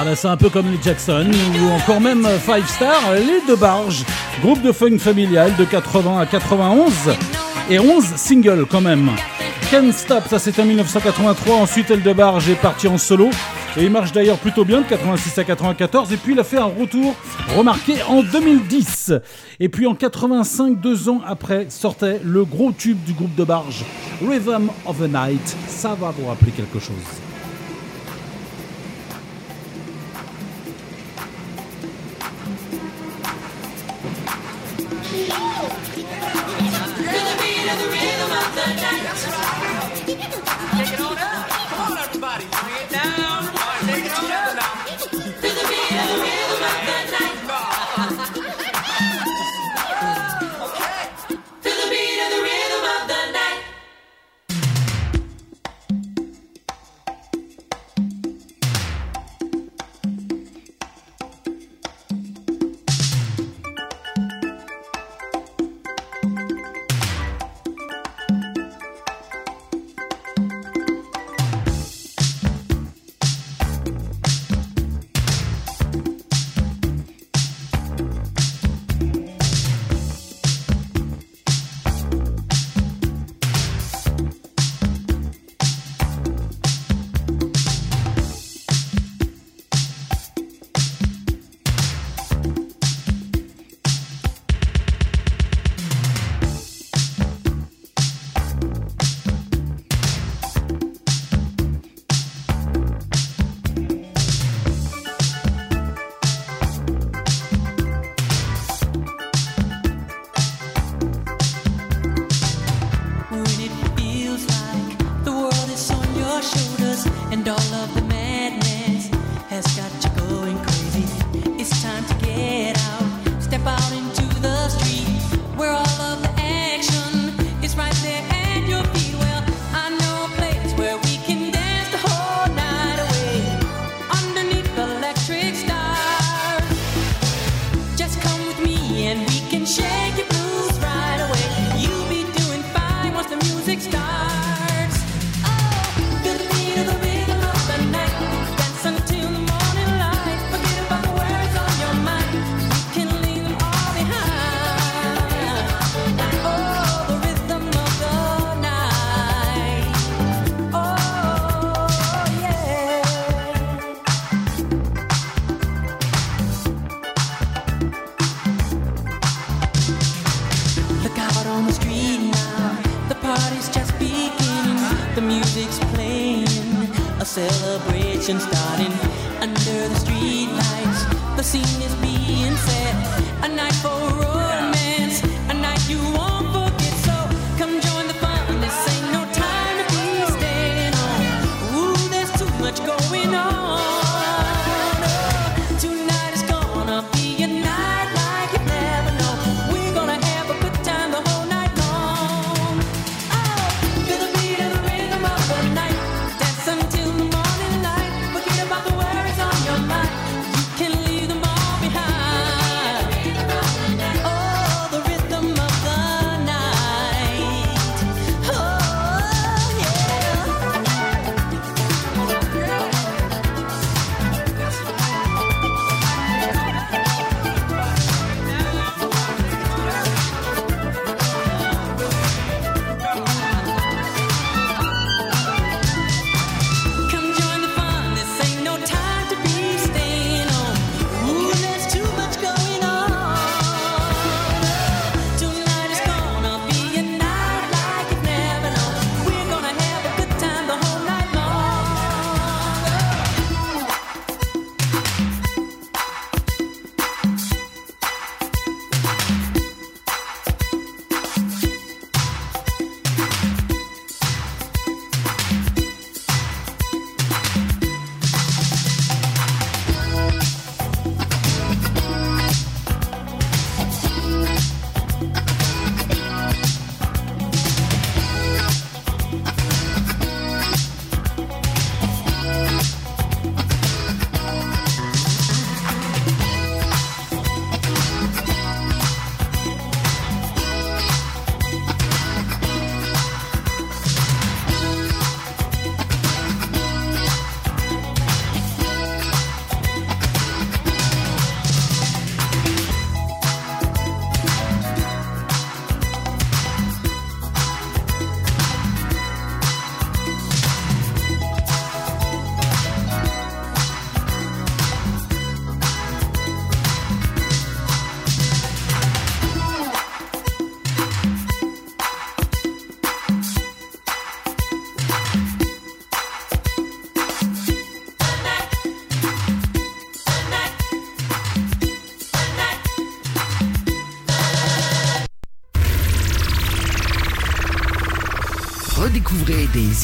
[SPEAKER 3] Ah bah, c'est un peu comme les Jackson ou encore même euh, Five Star, les deux barges, groupe de funk familial de 80 à 91 et 11 singles quand même. Can't Stop, ça c'était en 1983, ensuite Elle de Barge est parti en solo. Et il marche d'ailleurs plutôt bien de 86 à 94. Et puis il a fait un retour remarqué en 2010. Et puis en 85, deux ans après, sortait le gros tube du groupe de barge, Rhythm of the Night. Ça va vous rappeler quelque chose.
[SPEAKER 5] of the night.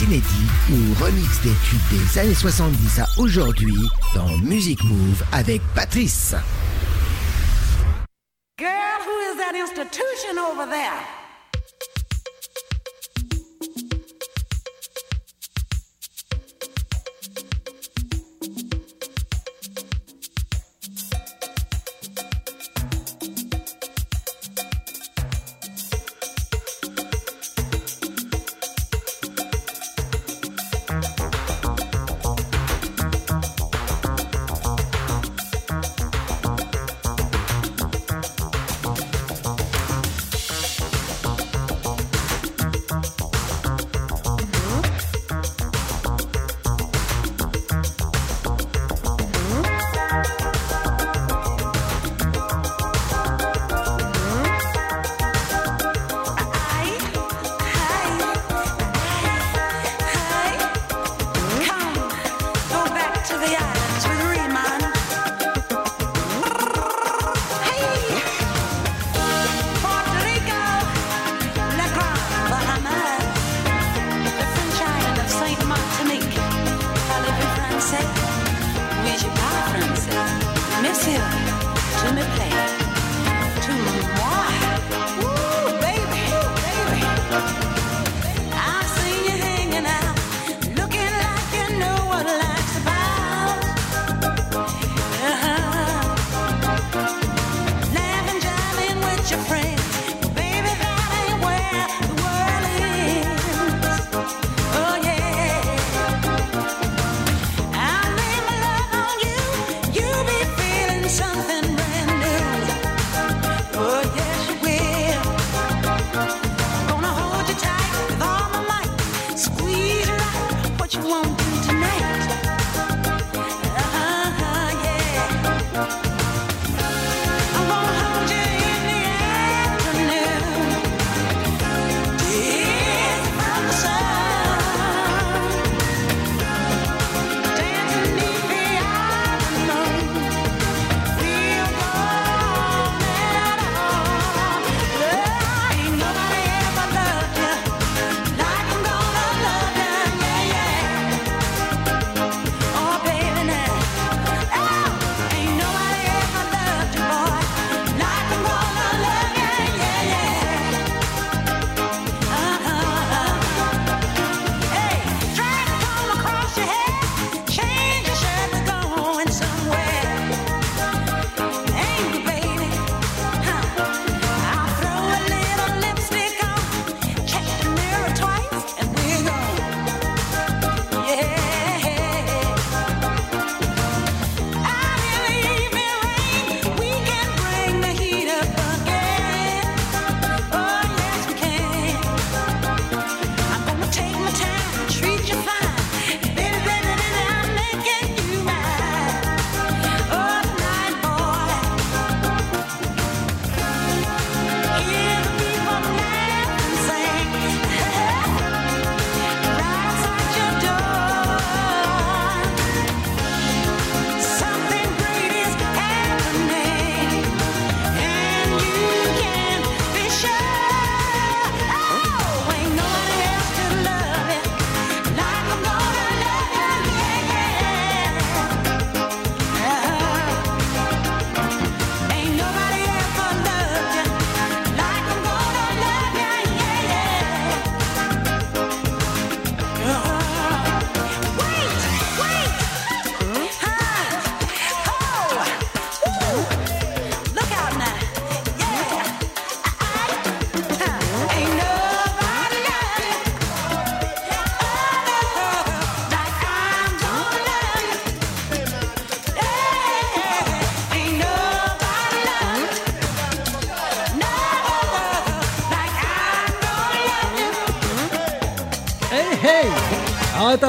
[SPEAKER 1] inédits ou remix des tubes des années 70 à aujourd'hui dans Music Move avec Patrice.
[SPEAKER 5] Girl, who is that institution over there?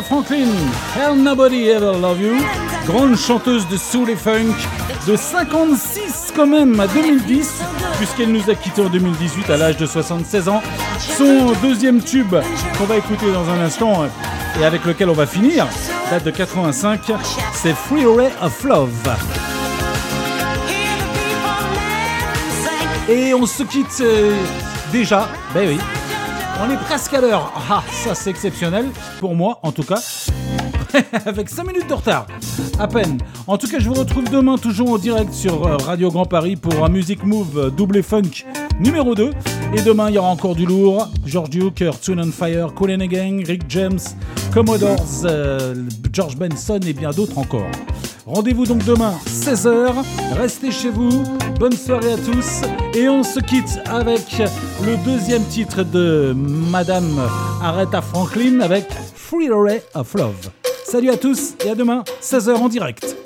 [SPEAKER 3] Franklin, Hell Nobody Ever Love You, grande chanteuse de soul et funk, de 56 quand même à 2010, puisqu'elle nous a quittés en 2018 à l'âge de 76 ans. Son deuxième tube qu'on va écouter dans un instant et avec lequel on va finir, date de 85, c'est Freeway of Love. Et on se quitte euh, déjà, ben oui,
[SPEAKER 5] on est presque à l'heure. Ah, ça c'est exceptionnel. Pour moi, en tout cas. <laughs> avec 5 minutes de retard. À peine. En tout cas, je vous retrouve demain toujours en direct sur euh, Radio Grand Paris pour un Music Move euh, double funk numéro 2. Et demain, il y aura encore du lourd. George Duke, Tune on Fire, Cool and Gang, Rick James, Commodores, euh, George Benson et bien d'autres encore. Rendez-vous donc demain, 16h. Restez chez vous bonne soirée à tous et on se quitte avec le deuxième titre de Madame Aretha Franklin avec Free Array of Love. Salut à tous et à demain, 16h en direct.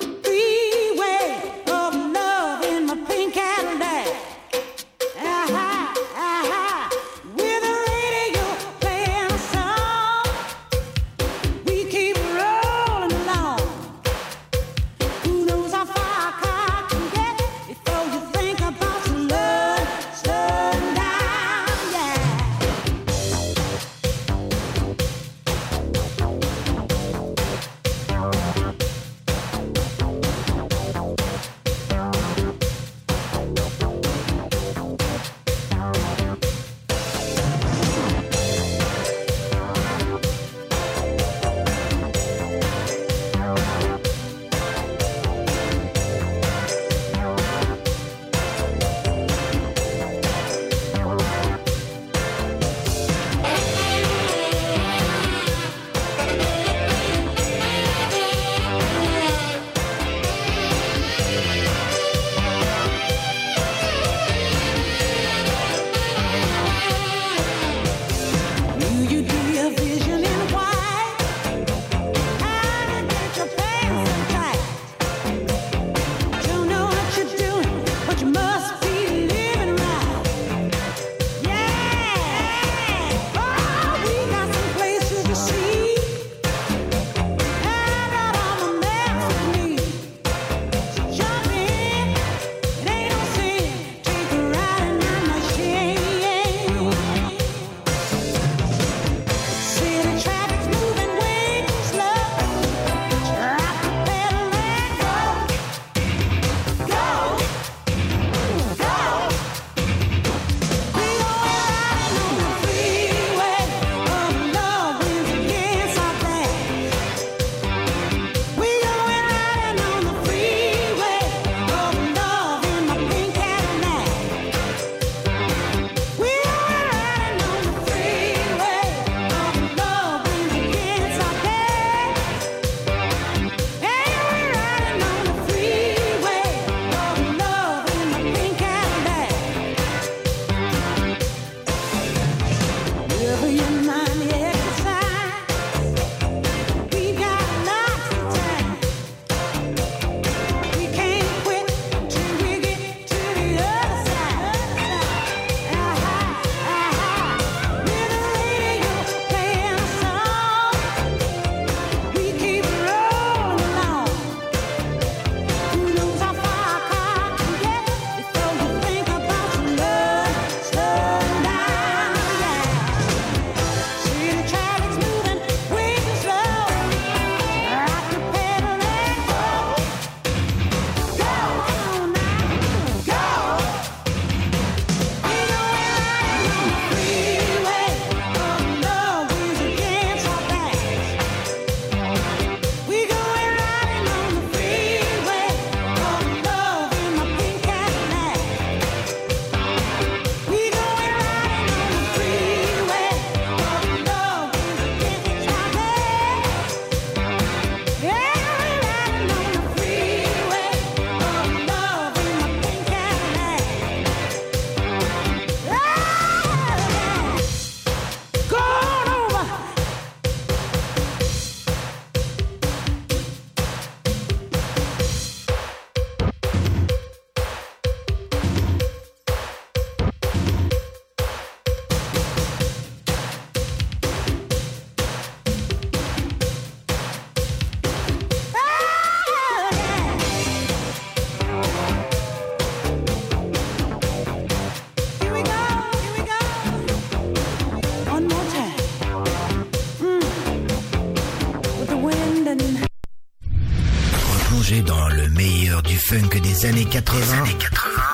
[SPEAKER 1] des années 80,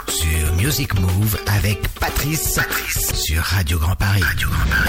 [SPEAKER 1] sur Music Move avec Patrice, sur Radio Grand Paris. Radio Grand Paris.